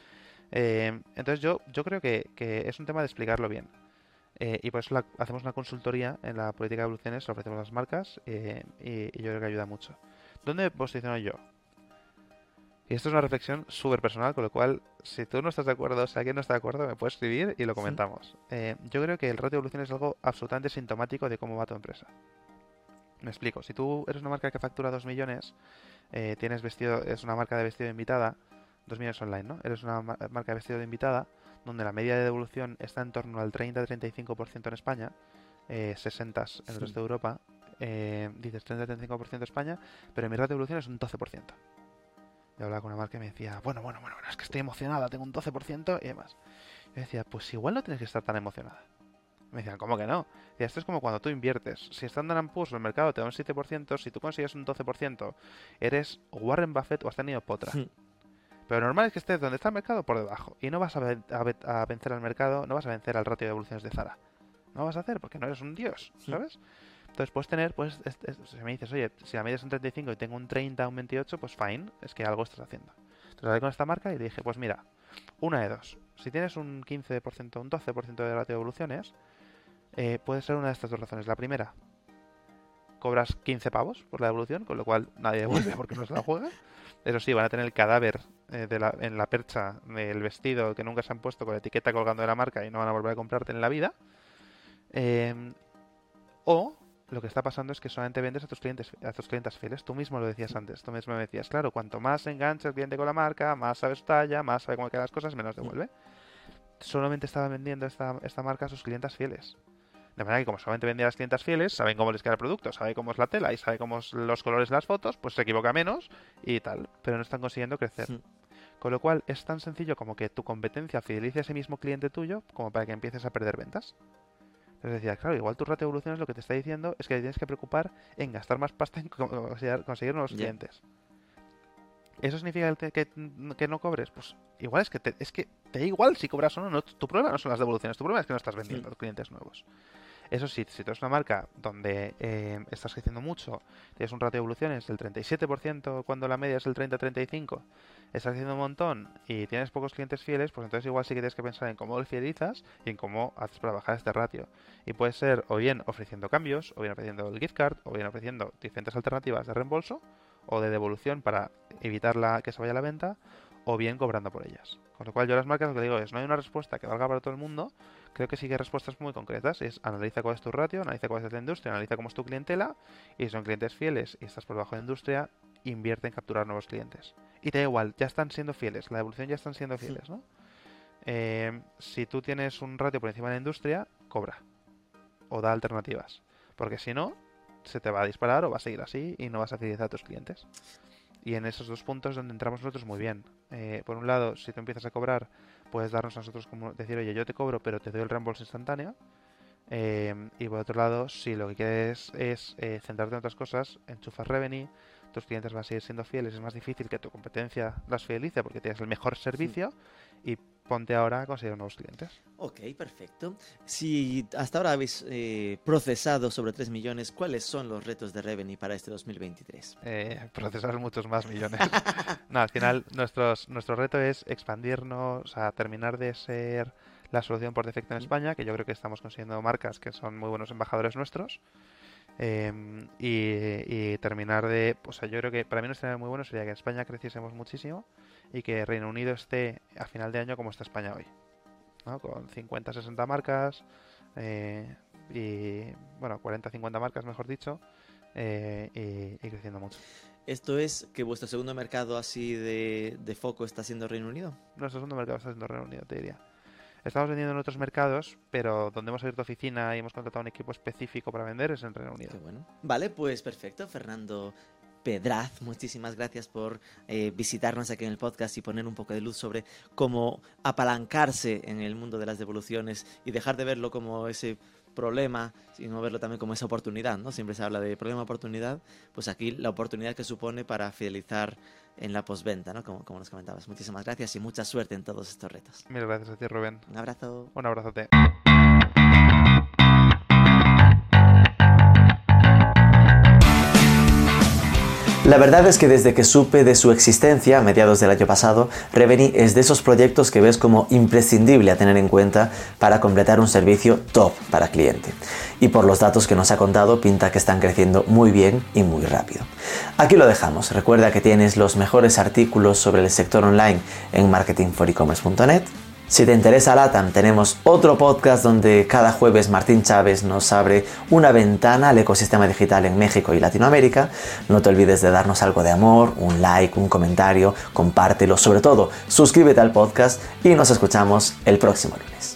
Eh, entonces yo, yo creo que, que es un tema de explicarlo bien. Eh, y por eso la- hacemos una consultoría en la política de evoluciones, lo ofrecemos a las marcas eh, y, y yo creo que ayuda mucho. ¿Dónde posiciono yo? Y esto es una reflexión súper personal, con lo cual, si tú no estás de acuerdo, si alguien no está de acuerdo, me puedes escribir y lo comentamos. Eh, yo creo que el ratio de evolución es algo absolutamente sintomático de cómo va tu empresa. Me explico. Si tú eres una marca que factura 2 millones, eh, tienes vestido, es una marca de vestido de invitada, 2 millones online, ¿no? Eres una ma- marca de vestido de invitada, donde la media de devolución está en torno al 30-35% en España, eh, 60 en el resto de Europa. Eh, dices 30-35% en España, pero mi ratio de devolución es un 12%. Yo hablaba con una marca y me decía, bueno, bueno, bueno, es que estoy emocionada, tengo un 12% y demás. Yo decía, pues igual no tienes que estar tan emocionada. Me decían, ¿cómo que no? Decía, esto es como cuando tú inviertes. Si Standard Poor's el mercado te da un 7%, si tú consigues un 12%, eres Warren Buffett o has tenido potra. Pero normal es que estés donde está el mercado por debajo. Y no vas a, ven- a ve- a vencer al mercado, no vas a vencer al ratio de evoluciones de Zara. No vas a hacer porque no eres un dios, ¿sabes? Entonces puedes tener, pues, si me dices, oye, si la media es un 35 y tengo un 30, un 28, pues fine, es que algo estás haciendo. Entonces hablé con esta marca y le dije, pues mira, una de dos. Si tienes un 15%, un 12% de ratio de evoluciones, eh, puede ser una de estas dos razones. La primera, cobras 15 pavos por la devolución, con lo cual nadie devuelve porque no se la juega. Eso sí, van a tener el cadáver eh, en la percha del vestido que nunca se han puesto con la etiqueta colgando de la marca y no van a volver a comprarte en la vida. Em, o lo que está pasando es que solamente vendes a tus clientes, a tus clientes fieles. Tú mismo lo decías antes, tú mismo me decías, claro, cuanto más engancha el cliente con la marca, más sabes talla, más sabe cómo quedan las cosas, menos devuelve. Solamente estaba vendiendo esta, esta marca a sus clientes fieles. De manera que como solamente vendía a las clientas fieles, saben cómo les queda el producto, saben cómo es la tela y saben cómo son los colores de las fotos, pues se equivoca menos y tal. Pero no están consiguiendo crecer. Con lo cual es tan sencillo como que tu competencia fidelice a ese mismo cliente tuyo como para que empieces a perder ventas. Entonces decía, claro, igual tu ratio de evolución es lo que te está diciendo es que tienes que preocupar en gastar más pasta en conseguir nuevos clientes. ¿Eso significa que, que, no cobres? Pues igual es que te, es que te da igual si cobras o no, Tu problema no son las devoluciones, tu problema es que no estás vendiendo a clientes nuevos. Eso sí, si tú eres una marca donde eh, estás creciendo mucho, tienes un ratio de evoluciones del 37% cuando la media es el 30-35, estás haciendo un montón y tienes pocos clientes fieles, pues entonces igual sí que tienes que pensar en cómo lo fidelizas y en cómo haces para bajar este ratio. Y puede ser o bien ofreciendo cambios, o bien ofreciendo el gift card, o bien ofreciendo diferentes alternativas de reembolso o de devolución para evitar que se vaya a la venta, o bien cobrando por ellas. Con lo cual yo las marcas lo que digo es, no hay una respuesta que valga para todo el mundo, creo que sí que hay respuestas muy concretas. Es analiza cuál es tu ratio, analiza cuál es la industria, analiza cómo es tu clientela y si son clientes fieles y estás por debajo de industria, invierte en capturar nuevos clientes. Y te da igual, ya están siendo fieles, la evolución ya están siendo fieles, ¿no? Eh, si tú tienes un ratio por encima de la industria, cobra o da alternativas. Porque si no, se te va a disparar o va a seguir así y no vas a fidelizar a tus clientes. Y en esos dos puntos donde entramos nosotros muy bien. Eh, por un lado, si tú empiezas a cobrar puedes darnos a nosotros como decir, oye, yo te cobro, pero te doy el reembolso instantáneo. Eh, y por otro lado, si lo que quieres es eh, centrarte en otras cosas, enchufas revenue, tus clientes van a seguir siendo fieles, es más difícil que tu competencia las fidelice porque tienes el mejor servicio y ponte ahora a conseguir nuevos clientes. Ok, perfecto. Si hasta ahora habéis eh, procesado sobre 3 millones, ¿cuáles son los retos de Revenue para este 2023? Eh, procesar muchos más millones. no, al final nuestros, nuestro reto es expandirnos, a terminar de ser la solución por defecto en España, que yo creo que estamos consiguiendo marcas que son muy buenos embajadores nuestros. Em, y, terminar de, pues yo creo que para mí no sería muy bueno sería que en España creciésemos muchísimo y que Reino Unido esté a final de año como está España hoy, ¿no? con 50, 60 marcas eh, y bueno, 40, 50 marcas mejor dicho eh, y, creciendo mucho. ¿Esto es que vuestro segundo mercado así de, de foco está siendo Reino Unido? Nuestro segundo mercado está siendo Reino Unido, te diría. Estamos vendiendo en otros mercados, pero donde hemos abierto oficina y hemos contratado un equipo específico para vender es en Reino Unido. bueno. Vale, pues perfecto, Fernando. Pedraz, muchísimas gracias por eh, visitarnos aquí en el podcast y poner un poco de luz sobre cómo apalancarse en el mundo de las devoluciones y dejar de verlo como ese problema, sino verlo también como esa oportunidad, ¿no? Siempre se habla de problema-oportunidad, pues aquí la oportunidad que supone para fidelizar en la postventa, ¿no? Como, como nos comentabas. Muchísimas gracias y mucha suerte en todos estos retos. Mil gracias a ti, Rubén. Un abrazo. Un abrazote. La verdad es que desde que supe de su existencia a mediados del año pasado, Reveni es de esos proyectos que ves como imprescindible a tener en cuenta para completar un servicio top para cliente. Y por los datos que nos ha contado, pinta que están creciendo muy bien y muy rápido. Aquí lo dejamos. Recuerda que tienes los mejores artículos sobre el sector online en marketingforecommerce.net si te interesa LATAM, tenemos otro podcast donde cada jueves Martín Chávez nos abre una ventana al ecosistema digital en México y Latinoamérica. No te olvides de darnos algo de amor, un like, un comentario, compártelo, sobre todo suscríbete al podcast y nos escuchamos el próximo lunes.